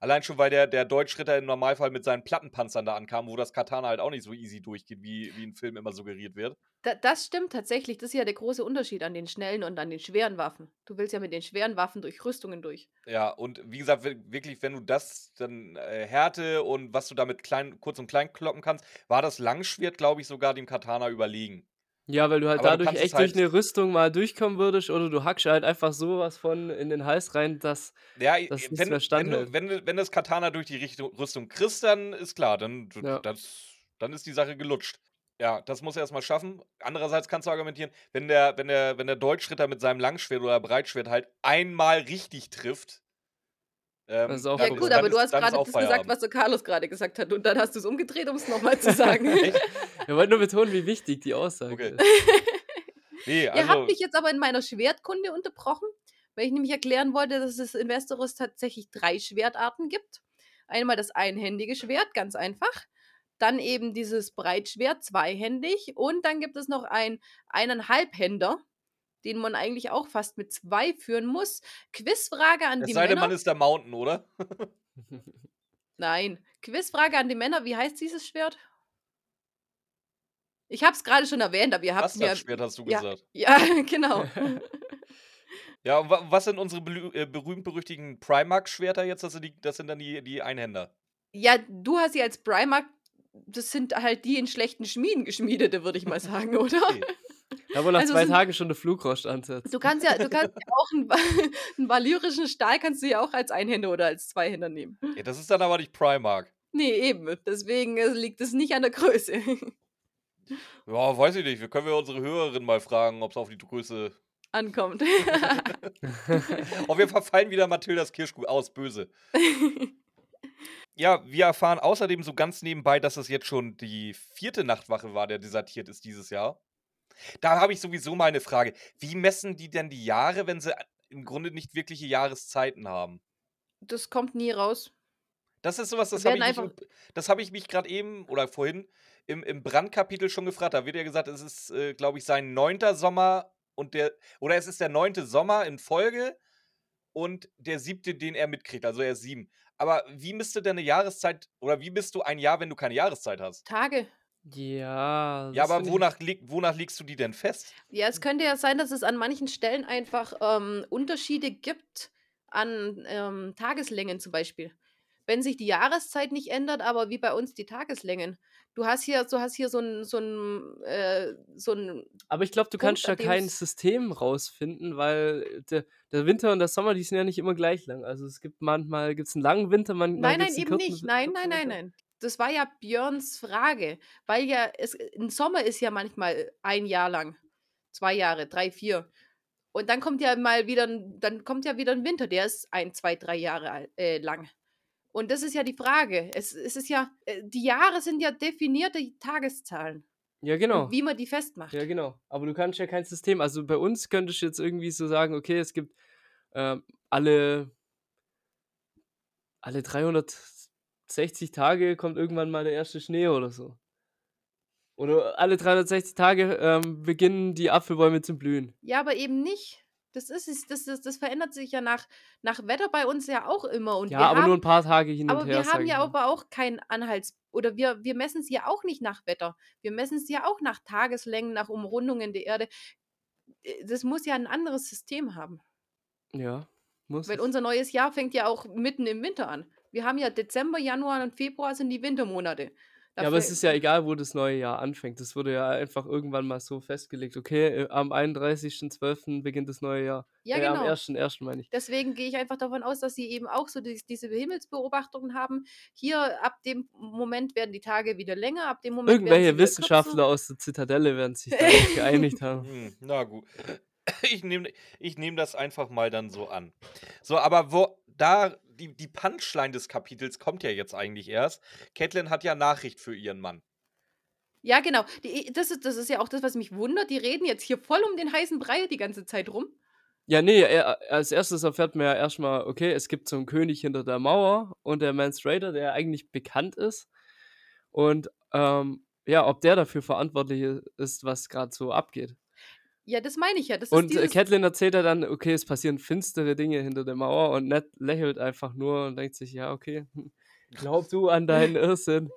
B: Allein schon, weil der, der Deutschritter im Normalfall mit seinen Plattenpanzern da ankam, wo das Katana halt auch nicht so easy durchgeht, wie, wie im Film immer suggeriert wird.
A: Da, das stimmt tatsächlich. Das ist ja der große Unterschied an den schnellen und an den schweren Waffen. Du willst ja mit den schweren Waffen durch Rüstungen durch.
B: Ja, und wie gesagt, wir- wirklich, wenn du das dann äh, Härte und was du damit klein, kurz und klein kloppen kannst, war das Langschwert, glaube ich, sogar dem Katana überlegen.
C: Ja, weil du halt
B: Aber du
C: dadurch
B: es
C: echt durch
B: halt-
C: eine Rüstung mal durchkommen würdest oder du hackst halt einfach sowas von in den Hals rein, dass.
B: Ja,
C: nichts
B: wenn,
C: mehr
B: wenn,
C: standhält.
B: du, wenn, du, wenn das Katana durch die Richtung, Rüstung kriegst, dann ist klar, dann,
C: Ja.
B: das, dann ist die Sache gelutscht. Ja, das muss er erstmal schaffen. Andererseits kannst du argumentieren, wenn der, wenn der, wenn der Deutschritter mit seinem Langschwert oder Breitschwert halt einmal richtig trifft. Ähm,
C: Das ist auch
A: Ja,
C: vorbei.
A: gut,
B: dann
A: aber du
B: ist-
A: hast
B: ist
A: gerade das gesagt, was der Carlos gerade gesagt hat. Und dann hast du es umgedreht, um es nochmal zu sagen.
C: Wir wollten nur betonen, wie wichtig die Aussage
B: Okay.
C: ist.
B: Nee,
A: Ihr
B: also,
A: habt mich jetzt aber in meiner Schwertkunde unterbrochen, weil ich nämlich erklären wollte, dass es in Westeros tatsächlich drei Schwertarten gibt. Einmal das einhändige Schwert, ganz einfach. Dann eben dieses Breitschwert, zweihändig. Und dann gibt es noch ein, einen Halbhänder, den man eigentlich auch fast mit zwei führen muss. Quizfrage an
B: es
A: die
B: sei denn,
A: Männer.
B: man ist der Mountain, oder?
A: Nein. Quizfrage an die Männer. Wie heißt dieses Schwert? Ich habe es gerade schon erwähnt, aber ihr habt mir.
B: Bastardschwert hast du
A: ja.
B: gesagt.
A: Ja, genau.
B: Ja, und wa- was sind unsere äh, berühmt-berüchtigten Primark-Schwerter jetzt? Das sind, die, das sind dann die, die Einhänder.
A: Ja, du hast sie als Primark, das sind halt die in schlechten Schmieden geschmiedete, würde ich mal sagen, oder?
B: Okay.
C: Ja, wo nach
A: Also
C: zwei Tagen schon der Flugrost ansetzt.
A: Du kannst ja, du kannst ja auch einen, einen valyrischen Stahl kannst du ja auch als Einhänder oder als Zweihänder nehmen.
B: Ja, das ist dann aber nicht Primark.
A: Nee, eben. Deswegen äh, liegt es nicht an der Größe.
B: Ja, weiß ich nicht. Wir können wir unsere Hörerin mal fragen, ob es auf die Größe.
A: Ankommt.
B: Auf jeden Fall fallen wieder Mathildas Kirschkuh aus, böse. Ja, wir erfahren außerdem so ganz nebenbei, dass es jetzt schon die vierte Nachtwache war, der desertiert ist dieses Jahr. Da habe ich sowieso mal eine Frage. Wie messen die denn die Jahre, wenn sie im Grunde nicht wirkliche Jahreszeiten haben?
A: das kommt nie raus.
B: Das ist sowas, das habe ich, mich das hab ich mich gerade eben oder vorhin im, im Brandkapitel schon gefragt. Da wird ja gesagt, es ist, äh, glaube ich, sein neunter Sommer und der, oder es ist der neunte Sommer in Folge und der siebte, den er mitkriegt. Also er ist sieben. Aber wie misst du denn eine Jahreszeit oder wie bist du ein Jahr, wenn du keine Jahreszeit hast?
A: Tage.
C: Ja.
B: ja, aber wonach, leg, wonach legst du die denn fest?
A: Ja, es könnte ja sein, dass es an manchen Stellen einfach ähm, Unterschiede gibt an ähm, Tageslängen zum Beispiel. Wenn sich die Jahreszeit nicht ändert, aber wie bei uns die Tageslängen. Du hast hier, du hast hier so ein, so ein, äh, so ein
C: Aber ich glaube, du
A: Punkt,
C: kannst da kein System rausfinden, weil der, der Winter und der Sommer, die sind ja nicht immer gleich lang. Also es gibt manchmal gibt's einen langen Winter, manchmal
A: Nein, nein, eben nicht. Nein, nein, nein, nein. Das war ja Björns Frage, weil ja es ein Sommer ist ja manchmal ein Jahr lang, zwei Jahre, drei, vier. Und dann kommt ja mal wieder, ein- dann kommt ja wieder ein Winter, der ist ein, zwei, drei Jahre äh, lang. Und das ist ja die Frage. Es, es ist ja, äh, die Jahre sind ja definierte Tageszahlen.
C: Ja,
A: Und
C: genau.
A: wie man die festmacht.
C: Ja, genau. Aber du kannst ja kein System. Also bei uns könntest du jetzt irgendwie so sagen, okay, es gibt ähm, alle, alle 360 Tage kommt irgendwann mal der erste Schnee oder so. Oder alle 360 Tage ähm, beginnen die Apfelbäume zu blühen.
A: Ja, aber eben nicht. Das ist es, das, das, das verändert sich ja nach, nach Wetter bei uns ja auch immer. Und
C: Ja,
A: wir
C: aber
A: haben,
C: nur ein paar Tage hin und
A: Aber
C: her.
A: wir
C: sag
A: haben ja aber auch keinen Anhalts- oder wir, wir messen es ja auch nicht nach Wetter. Wir messen es ja auch nach Tageslängen, nach Umrundungen der Erde. Äh, Das muss ja ein anderes System haben.
C: Ja, Muss
A: Weil
C: es.
A: unser neues Jahr fängt ja auch mitten im Winter an. Wir haben ja Dezember, Januar und Februar sind die Wintermonate. Da
C: Ja, aber es ist ja egal, wo das neue Jahr anfängt. Das wurde ja einfach irgendwann mal so festgelegt. Okay, äh, am 31.12. beginnt das neue Jahr.
A: Ja,
C: äh, Am
A: genau.
C: 1.1. meine ich.
A: Deswegen gehe ich einfach davon aus, dass sie eben auch so dies, diese Himmelsbeobachtungen haben. Hier ab dem Moment werden die Tage wieder länger, ab dem Moment
C: Irgendwelche
A: wieder
C: Wissenschaftler aus der Zitadelle werden sich darauf geeinigt haben.
B: Hm, na gut. Ich nehme ich nehm das einfach mal dann so an. So, aber wo da die, die Punchline des Kapitels kommt ja jetzt eigentlich erst. Catelyn hat ja Nachricht für ihren Mann.
A: Ja, genau. Die, das, ist, das ist ja auch das, was mich wundert. Die reden jetzt hier voll um den heißen Brei die ganze Zeit rum.
C: Ja, nee, er, als erstes erfährt man ja erstmal, okay, es gibt so einen König hinter der Mauer und der Mance Raider, der eigentlich bekannt ist. Und ähm, ja, ob der dafür verantwortlich ist, was gerade so abgeht.
A: Ja, das meine ich ja. Das
C: Und äh, Catelyn erzählt ja dann, okay, es passieren finstere Dinge hinter der Mauer und Ned lächelt einfach nur und denkt sich, ja, okay, glaub du an deinen Irrsinn.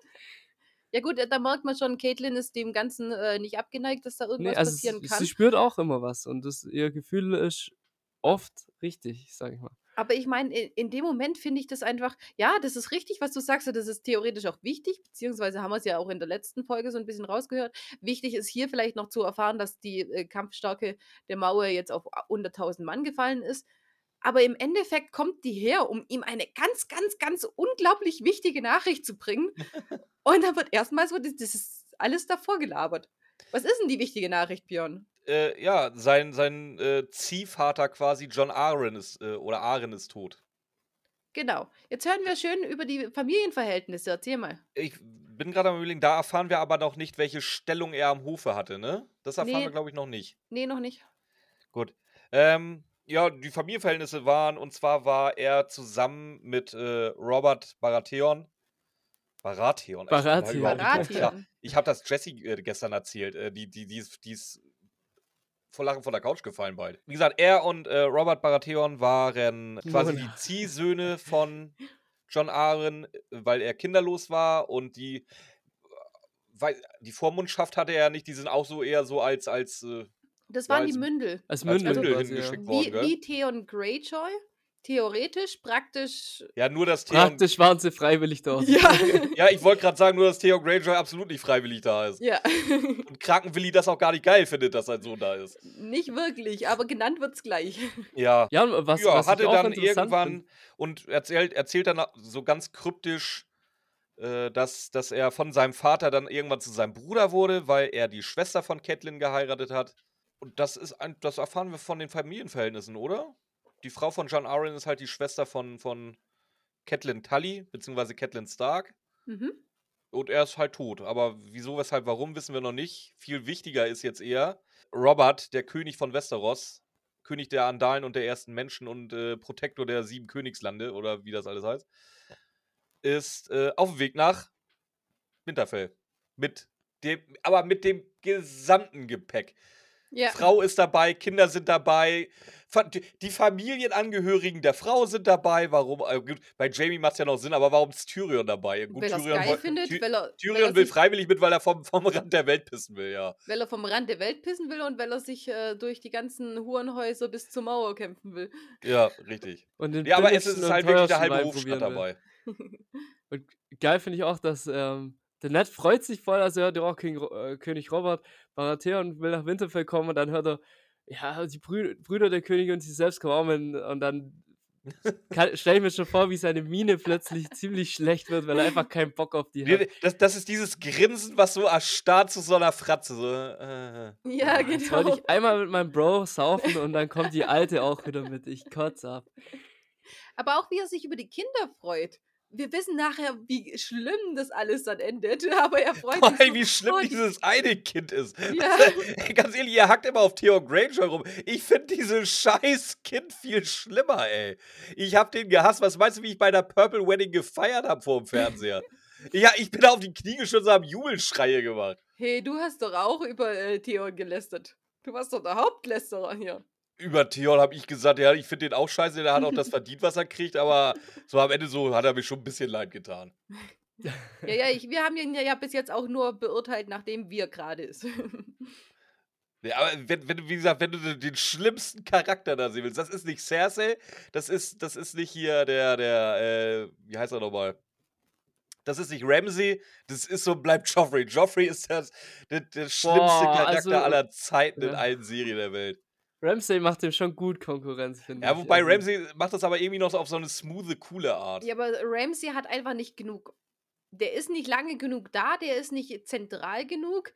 A: Ja gut, da merkt man schon, Caitlin ist dem Ganzen äh, nicht abgeneigt, dass da irgendwas
C: Nee, also
A: passieren
C: sie,
A: kann.
C: sie spürt auch immer was und das, ihr Gefühl ist oft richtig, sag ich mal.
A: Aber ich meine, in, in dem Moment finde ich das einfach, ja, das ist richtig, was du sagst, und das ist theoretisch auch wichtig, beziehungsweise haben wir es ja auch in der letzten Folge so ein bisschen rausgehört. Wichtig ist hier vielleicht noch zu erfahren, dass die äh, Kampfstärke der Mauer jetzt auf unter 1000 Mann gefallen ist. Aber im Endeffekt kommt die her, um ihm eine ganz, ganz, ganz unglaublich wichtige Nachricht zu bringen. und dann wird erstmal so, das, das ist alles davor gelabert. Was ist denn die wichtige Nachricht, Björn?
B: Äh, ja, sein, sein äh, Ziehvater quasi John Arryn ist, äh, oder Arryn ist tot.
A: Genau. Jetzt hören wir schön über die Familienverhältnisse. Erzähl mal.
B: Ich bin gerade am überlegen, da erfahren wir aber noch nicht, welche Stellung er am Hofe hatte, ne? Das erfahren
A: Nee.
B: wir, glaube ich, noch nicht.
A: Nee, noch nicht.
B: Gut. Ähm, ja, die Familienverhältnisse waren, und zwar war er zusammen mit äh, Robert Baratheon. Baratheon. Ich-
C: Baratheon.
B: klar.
A: Baratheon.
B: Ich habe das Jessie äh, gestern erzählt. Äh, die, die, die, die ist vor Lachen von der Couch gefallen beide. Wie gesagt, er und äh, Robert Baratheon waren quasi
C: Mona.
B: die Ziehsöhne von John Arryn, äh, weil er kinderlos war und die, weil, die Vormundschaft hatte er nicht. Die sind auch so eher so als, als, äh,
A: Das
B: Ja,
A: waren
B: als-
A: die Mündel.
C: Als
B: als
C: Mündel, quasi,
B: hingeschickt
C: ja.
B: worden,
A: Wie, wie Theon Greyjoy. Theoretisch, praktisch.
B: ja, nur das Theon.
C: Praktisch waren sie freiwillig dort.
A: Ja.
B: Ja, ich wollte gerade sagen, nur dass Theo Greyjoy absolut nicht freiwillig da ist.
A: ja.
B: Und Krakenwilli das auch gar nicht geil findet, dass sein Sohn da ist.
A: Nicht wirklich, aber genannt wird's gleich.
B: Ja.
C: Ja, und was,
B: ja,
C: was
B: hatte
C: ich auch
B: dann irgendwann
C: find-
B: und erzählt, erzählt dann so ganz kryptisch, äh, dass, dass er von seinem Vater dann irgendwann zu seinem Bruder wurde, weil er die Schwester von Catelyn geheiratet hat. Und das ist ein, das erfahren wir von den Familienverhältnissen, oder? Die Frau von John Arryn ist halt die Schwester von, von Catelyn Tully, beziehungsweise Catelyn Stark.
A: Mhm.
B: Und er ist halt tot. Aber wieso, weshalb, warum, wissen wir noch nicht. Viel wichtiger ist jetzt eher Robert, der König von Westeros, König der Andalen und der ersten Menschen und äh, Protektor der sieben Königslande oder wie das alles heißt, ist äh, auf dem Weg nach Winterfell. Mit dem, aber mit dem gesamten Gepäck.
A: Ja.
B: Frau ist dabei, Kinder sind dabei, die- Familienangehörigen der Frau sind dabei. Warum? äh, gut, Bei Jamie macht es ja noch Sinn, aber warum ist Tyrion dabei? Gut,
A: weil er es
B: Tyrion,
A: geil findet,
B: Ty
A: weil er, weil,
B: Tyrion
A: er
B: will freiwillig mit, weil er vom, vom Rand der Welt pissen will, ja.
A: weil er vom Rand der Welt pissen will und weil er sich äh, durch die ganzen Hurenhäuser bis zur Mauer kämpfen will.
B: Ja, richtig.
C: Und den
B: Ja, aber es ist
C: und
B: halt wirklich der
C: teuersten
B: halbe Hofstadt dabei.
C: Und geil finde ich auch, dass ähm, der Ned freut sich voll, also er hört ja auch King, äh, König Robert Baratheon will nach Winterfell kommen und dann hört er, ja, die Brü Brüder der Könige und sie selbst kommen und dann stelle ich mir schon vor, wie seine Miene plötzlich ziemlich schlecht wird, weil er einfach keinen Bock auf die hat.
B: nee, Das, das ist dieses Grinsen, was so erstarrt zu so einer Fratze. So, äh.
A: Ja,
C: Jetzt
A: genau.
C: wollte ich einmal mit meinem Bro saufen und dann kommt die Alte auch wieder mit. Ich kotze ab.
A: Aber auch wie er sich über die Kinder freut. Wir wissen nachher, wie schlimm das alles dann endet, aber er freut
B: Boah,
A: sich.
B: ey,
A: so,
B: wie schlimm
A: die-
B: dieses eine Kind ist.
A: Ja.
B: Ey, Ganz ehrlich, ihr hackt immer auf Theo Granger rum. Ich finde dieses scheiß Kind viel schlimmer, ey. Ich hab den gehasst. Was meinst du, wie ich bei der Purple Wedding gefeiert habe vor dem Fernseher? Ja, ich bin auf die Knie geschützt und hab Jubelschreie gemacht.
A: Hey, du hast doch auch über äh, Theon gelästert. Du warst doch der Hauptlästerer hier.
B: Über Theon habe ich gesagt, ja, ich finde den auch scheiße, der hat auch das verdient, was er kriegt, aber so am Ende so hat er mir schon ein bisschen leid getan.
A: Ja, ja, ich, wir haben ihn ja, ja bis jetzt auch nur beurteilt, nachdem wir gerade ist.
B: Ja, aber wenn, wenn du, wie gesagt, wenn du den- schlimmsten Charakter da sehen willst, das ist nicht Cersei, das ist, das ist nicht hier der, der, äh, wie heißt er nochmal? Das ist nicht Ramsey, das ist so, bleibt Joffrey. Joffrey ist das, der, der schlimmste
C: Boah,
B: Charakter
C: also-
B: aller Zeiten in
C: Ja.
B: allen Serien der Welt.
C: Ramsay macht dem schon gut Konkurrenz, finde ich.
B: Ja, wobei
C: Also,
B: Ramsey macht das aber irgendwie noch so auf so eine smooth, coole Art.
A: Ja, aber Ramsey hat einfach nicht genug. Der ist nicht lange genug da, der ist nicht zentral genug.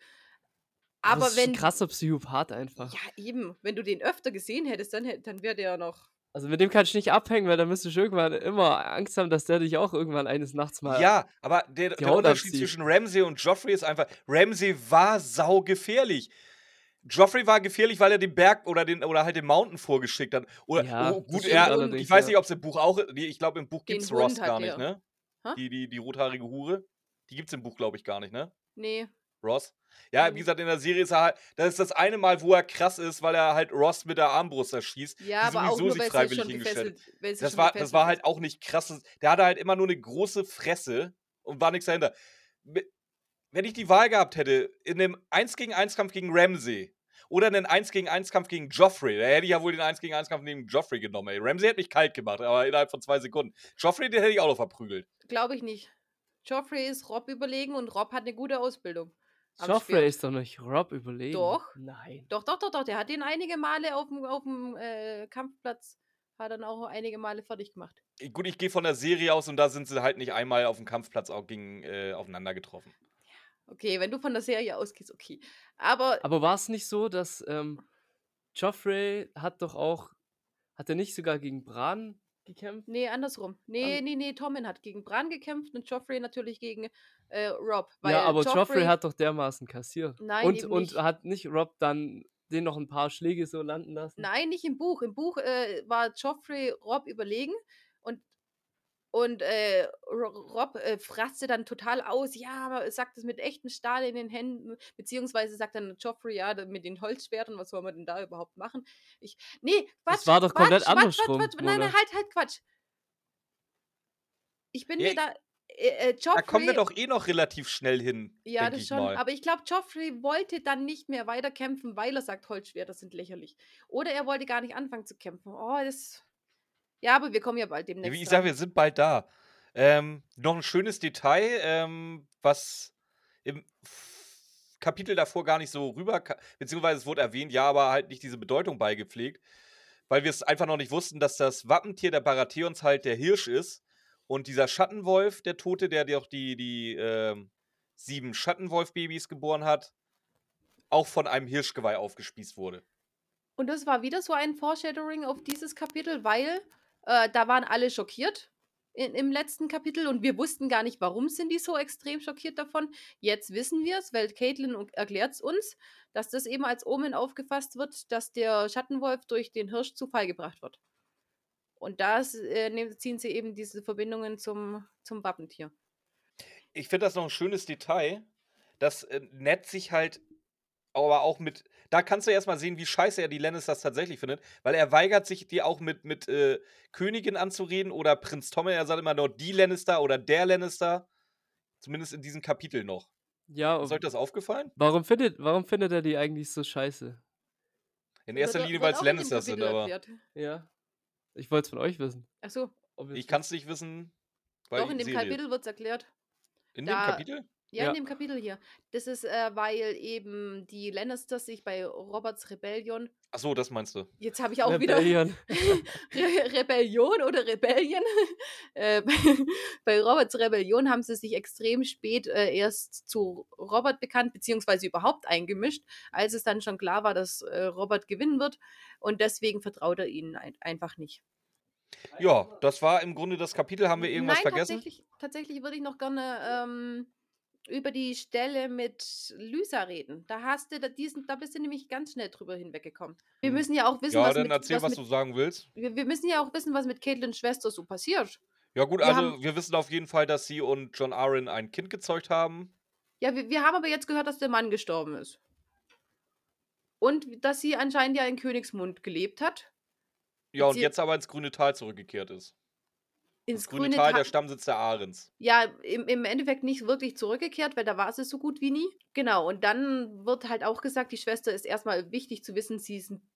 A: Aber
C: das ist
A: wenn.
C: ein krasser Psychopath einfach.
A: Ja, eben. Wenn du den öfter gesehen hättest, dann, dann wäre der noch.
C: Also mit dem kannst du nicht abhängen, weil dann müsstest du irgendwann immer Angst haben, dass der dich auch irgendwann eines Nachts mal.
B: Ja, aber der, der Unterschied
C: abzieht.
B: zwischen Ramsey und Joffrey ist einfach, Ramsey war saugefährlich. Joffrey war gefährlich, weil er den Berg oder den oder halt den Mountain vorgeschickt hat. Oder
C: Ja,
B: oh, gut, er, ich weiß nicht, ob es im Buch auch, nee, ich glaube im Buch gibt's
A: Hund
B: Ross gar nicht, ne? Die, die, die rothaarige Hure, die gibt's im Buch glaube ich gar nicht, ne?
A: Nee.
B: Ross. Ja, wie gesagt, in der Serie ist er halt, das ist das eine Mal, wo er krass ist, weil er halt Ross mit der Armbrust erschießt.
A: Ja, aber auch
B: sowieso
A: nur,
B: sich freiwillig
A: schon
B: hingestellt
A: gefesselt
B: Das war, das war halt auch nicht krasses. Der hatte halt immer nur eine große Fresse und war nichts dahinter. Wenn ich die Wahl gehabt hätte, in einem 1 gegen 1 Kampf gegen Ramsey oder einen 1 gegen 1 Kampf gegen Joffrey, da hätte ich ja wohl den 1 gegen 1 Kampf gegen Joffrey genommen. Ey. Ramsey hat mich kalt gemacht, aber innerhalb von zwei Sekunden. Joffrey, den hätte ich auch noch verprügelt.
A: Glaube ich nicht. Joffrey ist Rob überlegen und Rob hat eine gute Ausbildung.
C: Joffrey ist doch nicht Rob überlegen.
A: Doch.
C: Nein.
A: Doch, doch, doch, doch. Der hat ihn einige Male auf dem, auf dem äh, Kampfplatz, hat dann auch einige Male fertig gemacht.
B: Gut, ich gehe von der Serie aus und da sind sie halt nicht einmal auf dem Kampfplatz auch gegen, äh, aufeinander getroffen.
A: Okay, wenn du von der Serie ausgehst, okay. Aber
C: Aber war es nicht so, dass ähm, Joffrey hat doch auch, hat er nicht sogar gegen Bran gekämpft?
A: nee, andersrum. Nee,
C: An-
A: nee, nee, Tommen hat gegen Bran gekämpft und Joffrey natürlich gegen äh, Rob.
C: Ja, aber Joffrey, hat doch dermaßen kassiert.
A: Nein,
C: und, und
A: nicht.
C: hat nicht Rob dann den noch ein paar Schläge so landen lassen?
A: Nein, nicht im Buch. Im Buch äh, war Joffrey Rob überlegen und, und äh, Ro- Rob äh, fraßte dann total aus, ja, aber sagt es mit echtem Stahl in den Händen, beziehungsweise sagt dann Joffrey, ja, mit den Holzschwertern, was soll man denn da überhaupt machen? Ich, nee, Quatsch,
C: Das war doch
A: Quatsch,
C: komplett
A: Quatsch,
C: andersrum,
A: Quatsch, Quatsch, nein, nein, halt, halt, Quatsch. Ich bin
B: Ja,
A: mir da, äh, äh,
B: Da kommen wir
A: Joffrey,
B: doch eh noch relativ schnell hin,
A: ja,
B: denke
A: das
B: ich
A: schon.
B: mal.
A: Aber ich glaube, Joffrey wollte dann nicht mehr weiterkämpfen, weil er sagt, Holzschwerter sind lächerlich. Oder er wollte gar nicht anfangen zu kämpfen. Oh, das. Ja, aber wir kommen ja bald demnächst.
B: wie ich sage, wir sind bald da. Ähm, noch ein schönes Detail, ähm, was im Kapitel davor gar nicht so rüber, beziehungsweise es wurde erwähnt, ja, aber halt nicht diese Bedeutung beigepflegt, weil wir es einfach noch nicht wussten, dass das Wappentier der Baratheons halt der Hirsch ist und dieser Schattenwolf, der Tote, der auch die, die ähm, sieben Schattenwolf-Babys geboren hat, auch von einem Hirschgeweih aufgespießt wurde.
A: Und das war wieder so ein Foreshadowing auf dieses Kapitel, weil äh, da waren alle schockiert in, im letzten Kapitel und wir wussten gar nicht, warum sind die so extrem schockiert davon. Jetzt wissen wir es, weil Caitlin erklärt es uns, dass das eben als Omen aufgefasst wird, dass der Schattenwolf durch den Hirsch zu Fall gebracht wird. Und da äh, ziehen sie eben diese Verbindungen zum, zum Wappentier.
B: ich finde das noch ein schönes Detail, dass äh, Ned sich halt aber auch mit. Da kannst du erstmal sehen, wie scheiße er die Lannisters tatsächlich findet, weil er weigert sich, die auch mit, mit äh, Königin anzureden oder Prinz Tommen. Er sagt immer nur die Lannister oder der Lannister. Zumindest in diesem Kapitel noch.
C: Ja,
B: Ist euch das aufgefallen?
C: warum findet, warum findet er die eigentlich so scheiße?
B: In erster Linie, weil es Lannisters sind, aber
A: erklärt.
C: Ja. Ich wollte es von euch wissen.
A: Achso,
C: obviously.
B: ich kann es nicht wissen. Weil
A: doch, in dem. Kapitel wird es erklärt.
B: In
A: da-
B: dem Kapitel?
A: Ja,
C: Ja.
A: in dem Kapitel hier. Das ist, äh, weil eben die Lannisters sich bei Roberts Rebellion.
B: Achso, das meinst du.
A: Jetzt habe ich auch
C: Rebellion.
A: wieder Re Rebellion oder Rebellion. äh, bei Roberts Rebellion haben sie sich extrem spät äh, erst zu Robert bekannt, beziehungsweise überhaupt eingemischt, als es dann schon klar war, dass äh, Robert gewinnen wird. Und deswegen vertraut er ihnen ein einfach nicht.
B: Ja, das war im Grunde das Kapitel. Haben wir irgendwas
A: Nein,
B: vergessen?
A: Tatsächlich, tatsächlich würde ich noch gerne ähm, über die Stelle mit Lysa reden. Da hast du da diesen, da bist du nämlich ganz schnell drüber hinweggekommen. Wir
B: Hm.
A: müssen ja auch wissen,
B: Ja,
A: was
B: dann
A: mit,
B: erzähl,
A: was
B: was,
A: mit
B: du sagen willst.
A: wir, wir müssen ja auch wissen, was mit Caitlins Schwester so passiert.
B: Ja, gut,
A: Wir
B: also
A: haben-
B: wir wissen auf jeden Fall, dass sie und John Arryn ein Kind gezeugt haben.
A: Ja, wir, wir haben aber jetzt gehört, dass der Mann gestorben ist. Und dass sie anscheinend ja in Königsmund gelebt hat.
B: Ja, und jetzt aber ins grüne Tal zurückgekehrt ist.
A: Ins
B: grüne
A: grüne
B: Tal,
A: Tal.
B: der Stammsitz der Ahrens.
A: Ja, im, im Endeffekt nicht wirklich zurückgekehrt, weil da war sie so gut wie nie. Genau, und dann wird halt auch gesagt, die Schwester ist erstmal wichtig zu wissen, sie ist ein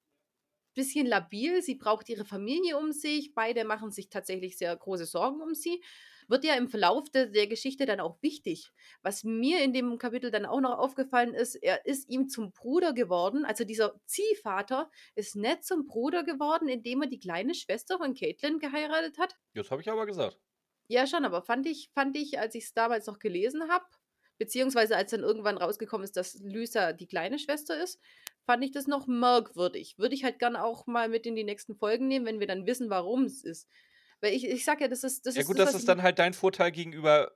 A: bisschen labil, sie braucht ihre Familie um sich, beide machen sich tatsächlich sehr große Sorgen um sie. Wird ja im Verlauf der, der Geschichte dann auch wichtig. Was mir in dem Kapitel dann auch noch aufgefallen ist, er ist ihm zum Bruder geworden. Also dieser Ziehvater ist nicht zum Bruder geworden, indem er die kleine Schwester von Caitlin geheiratet hat.
B: Das habe ich aber gesagt.
A: Ja, schon, aber fand ich, fand ich, als ich es damals noch gelesen habe, beziehungsweise als dann irgendwann rausgekommen ist, dass Lysa die kleine Schwester ist, fand ich das noch merkwürdig. Würde ich halt gerne auch mal mit in die nächsten Folgen nehmen, wenn wir dann wissen, warum es ist. Weil ich, ich sag ja, das ist das
B: Ja
A: ist
B: gut,
A: das,
B: das
A: was
B: ist
A: ich-
B: dann halt dein Vorteil gegenüber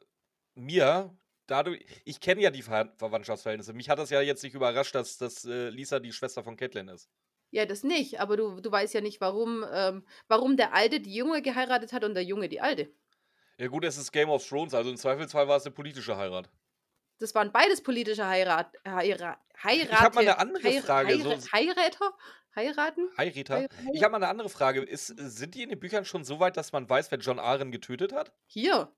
B: mir. Dadurch, ich kenne ja die Ver Verwandtschaftsverhältnisse. Mich hat das ja jetzt nicht überrascht, dass, dass äh, Lisa die Schwester von Catelyn ist.
A: Ja, das nicht, aber du, du weißt ja nicht, warum, ähm, warum der Alte die Junge geheiratet hat und der Junge die Alte.
B: Ja gut, es ist Game of Thrones, also im Zweifelsfall war es eine politische Heirat.
A: Das waren beides politische Heirat, Heirat, Heirat,
B: hab mal eine andere Frage, so-
A: Heiräter? Heiraten?
B: Heirater.
A: Hei-
B: Ich habe mal eine andere Frage. Ist, sind die in den Büchern schon so weit, dass man weiß, wer John Arryn getötet hat?
A: Hier.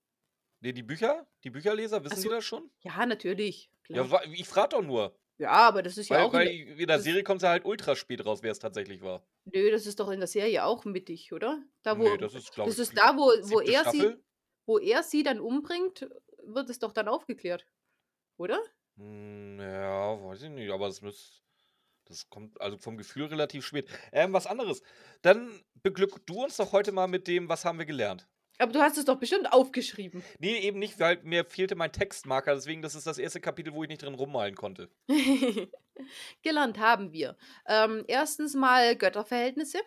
B: Nee, die Bücher? Die Bücherleser, wissen die
A: so.
B: das schon?
A: Ja, natürlich. Klar.
B: Ja, ich frage doch nur.
A: Ja, aber das ist ja
B: Weil,
A: auch.
B: weil
A: in der, das-
B: Serie kommt es ja halt ultra spät raus, wer es tatsächlich war.
A: nö, das ist doch in der Serie auch mittig, oder? Da, wo,
B: nee, das ist, glaube
A: das
B: ich,
A: ist da, wo, wo, er sie, wo er sie dann umbringt, wird es doch dann aufgeklärt. Oder?
B: Hm, ja, weiß ich nicht, aber das muss. Das kommt also vom Gefühl relativ spät. Ähm, was anderes. Dann beglück du uns doch heute mal mit dem, was haben wir gelernt.
A: Aber du hast es doch bestimmt aufgeschrieben.
B: Nee, eben nicht, weil mir fehlte mein Textmarker, deswegen das ist das erste Kapitel, wo ich nicht drin rummalen konnte.
A: Gelernt haben wir. Ähm, erstens mal Götterverhältnisse.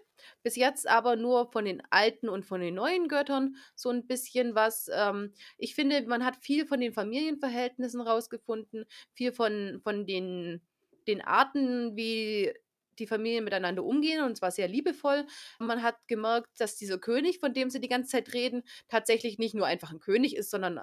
A: Bis jetzt aber nur von den alten und von den neuen Göttern so ein bisschen was. Ähm, ich finde, man hat viel von den Familienverhältnissen rausgefunden, viel von, von den, den Arten, wie die Familien miteinander umgehen und zwar sehr liebevoll. Man hat gemerkt, dass dieser König, von dem sie die ganze Zeit reden, tatsächlich nicht nur einfach ein König ist, sondern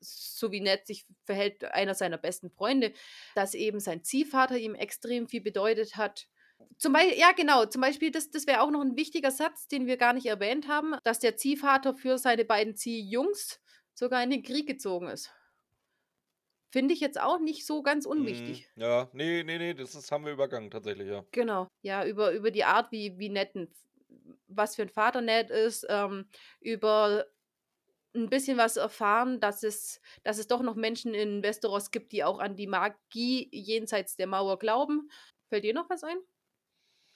A: so wie nett sich verhält einer seiner besten Freunde, dass eben sein Ziehvater ihm extrem viel bedeutet hat. Zum Beispiel, ja genau, zum Beispiel, das, das wäre auch noch ein wichtiger Satz, den wir gar nicht erwähnt haben, dass der Ziehvater für seine beiden Ziehjungs sogar in den Krieg gezogen ist. Finde ich jetzt auch nicht so ganz unwichtig.
B: Hm, ja, nee, nee, nee, das ist, haben wir übergangen, tatsächlich, ja.
A: Genau, ja, über, über die Art, wie, wie nett ein, was für ein Vater nett ist, ähm, über ein bisschen was erfahren, dass es, dass es doch noch Menschen in Westeros gibt, die auch an die Magie jenseits der Mauer glauben. Fällt dir noch was ein?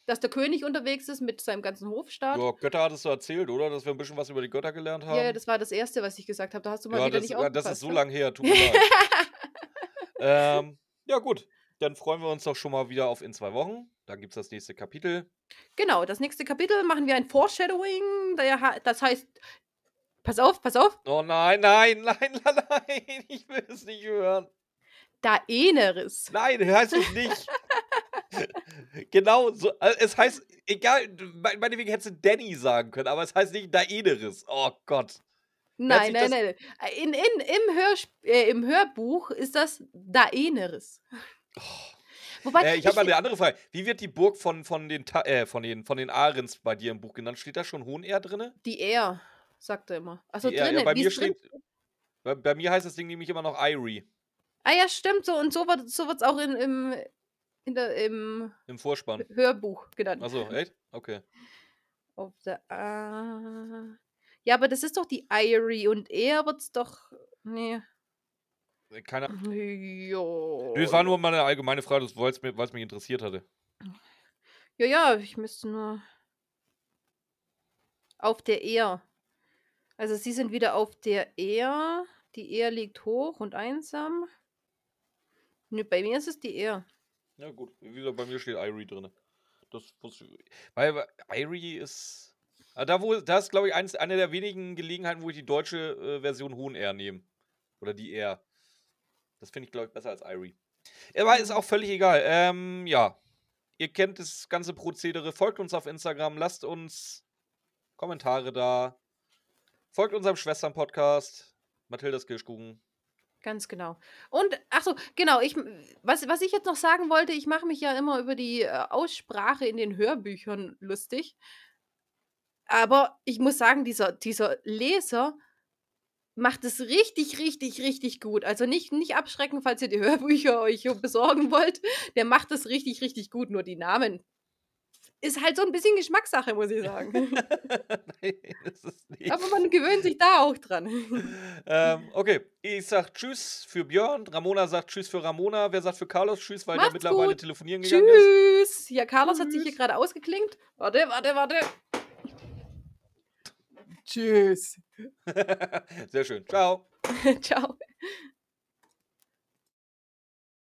A: Dass der König unterwegs ist mit seinem ganzen Hofstaat?
B: Ja, Götter hattest du erzählt, oder? Dass wir ein bisschen was über die Götter gelernt haben.
A: Ja, das war das Erste, was ich gesagt habe. Da hast du mal
B: Ja,
A: wieder
B: das,
A: nicht
B: ja, das
A: aufgepasst.
B: ist so
A: ne?
B: lang her, tut mir leid. ähm, ja, gut. Dann freuen wir uns doch schon mal wieder auf in zwei Wochen. Dann gibt es das nächste Kapitel.
A: Genau, das nächste Kapitel machen wir ein Foreshadowing. Das heißt, pass auf, pass auf,
B: Oh nein, nein, nein, nein, nein. Ich will es nicht hören.
A: Daenerys.
B: Nein, heißt es nicht. genau, so, also es heißt, egal, meinetwegen hättest du Danny sagen können, aber es heißt nicht Daenerys. Oh Gott.
A: Nein, nein, nein. In, in, im, Hörsp äh, Im Hörbuch ist das Daenerys. Wobei,
B: Äh, ich habe mal eine andere Frage. Wie wird die Burg von, von, den, Ta äh, von, den, von den Ahrens bei dir im Buch genannt? Steht da schon Hohenehr drin?
A: die er, sagt er immer. Achso,
B: Er- ja,
A: drinnen.
B: bei mir steht- Bei, bei mir heißt das Ding nämlich immer noch Irie
A: Ah ja, stimmt. So, und so wird es so wird's auch in, im, in der, im
B: im Vorspann.
A: Hörbuch genannt.
B: Achso, echt? Okay.
A: Auf der. Ja, aber das ist doch die Irie und er wird's doch. Nee.
B: Äh, Keine
A: Jo.
B: Nö, es war nur mal eine allgemeine Frage, weil es weil's mich interessiert hatte.
A: Ja, ja, ich müsste nur. Auf der Er. Also sie sind wieder auf der Er. Die Er liegt hoch und einsam. Nö, bei mir ist es die Er.
B: Ja, gut. Wie gesagt, bei mir steht Irie drin. Das wusste ich. Weil Irie ist. Ah, Da, wo, da ist, glaube ich, eins, eine der wenigen Gelegenheiten, wo ich die deutsche äh, Version Hohenehr nehme. Oder die R. Das finde ich, glaube ich, besser als Irie. Aber ist auch völlig egal. Ähm, ja. Ihr kennt das ganze Prozedere. Folgt uns auf Instagram. Lasst uns Kommentare da. Folgt unserem Schwestern-Podcast. Mathildas Kirschkuchen.
A: Ganz genau. Und, ach so, genau, ich, was, was ich jetzt noch sagen wollte, ich mache mich ja immer über die äh, Aussprache in den Hörbüchern lustig. Aber ich muss sagen, dieser dieser Leser macht es richtig, richtig, richtig gut. Also nicht nicht abschrecken, falls ihr die Hörbücher euch besorgen wollt. Der macht das richtig, richtig gut, nur die Namen ist halt so ein bisschen Geschmackssache, muss ich sagen.
B: Nein, das ist nicht.
A: Aber man gewöhnt sich da auch dran.
B: Ähm, okay, ich sag Tschüss für Björn. Ramona sagt Tschüss für Ramona. Wer sagt für Carlos Tschüss, weil der
A: Macht's
B: mittlerweile
A: gut.
B: telefonieren gegangen ist?
A: Tschüss. Ja, Carlos hat sich hier
B: Tschüss.
A: gerade ausgeklingt. Warte, warte, warte. Tschüss.
B: Sehr schön. Ciao.
A: Ciao.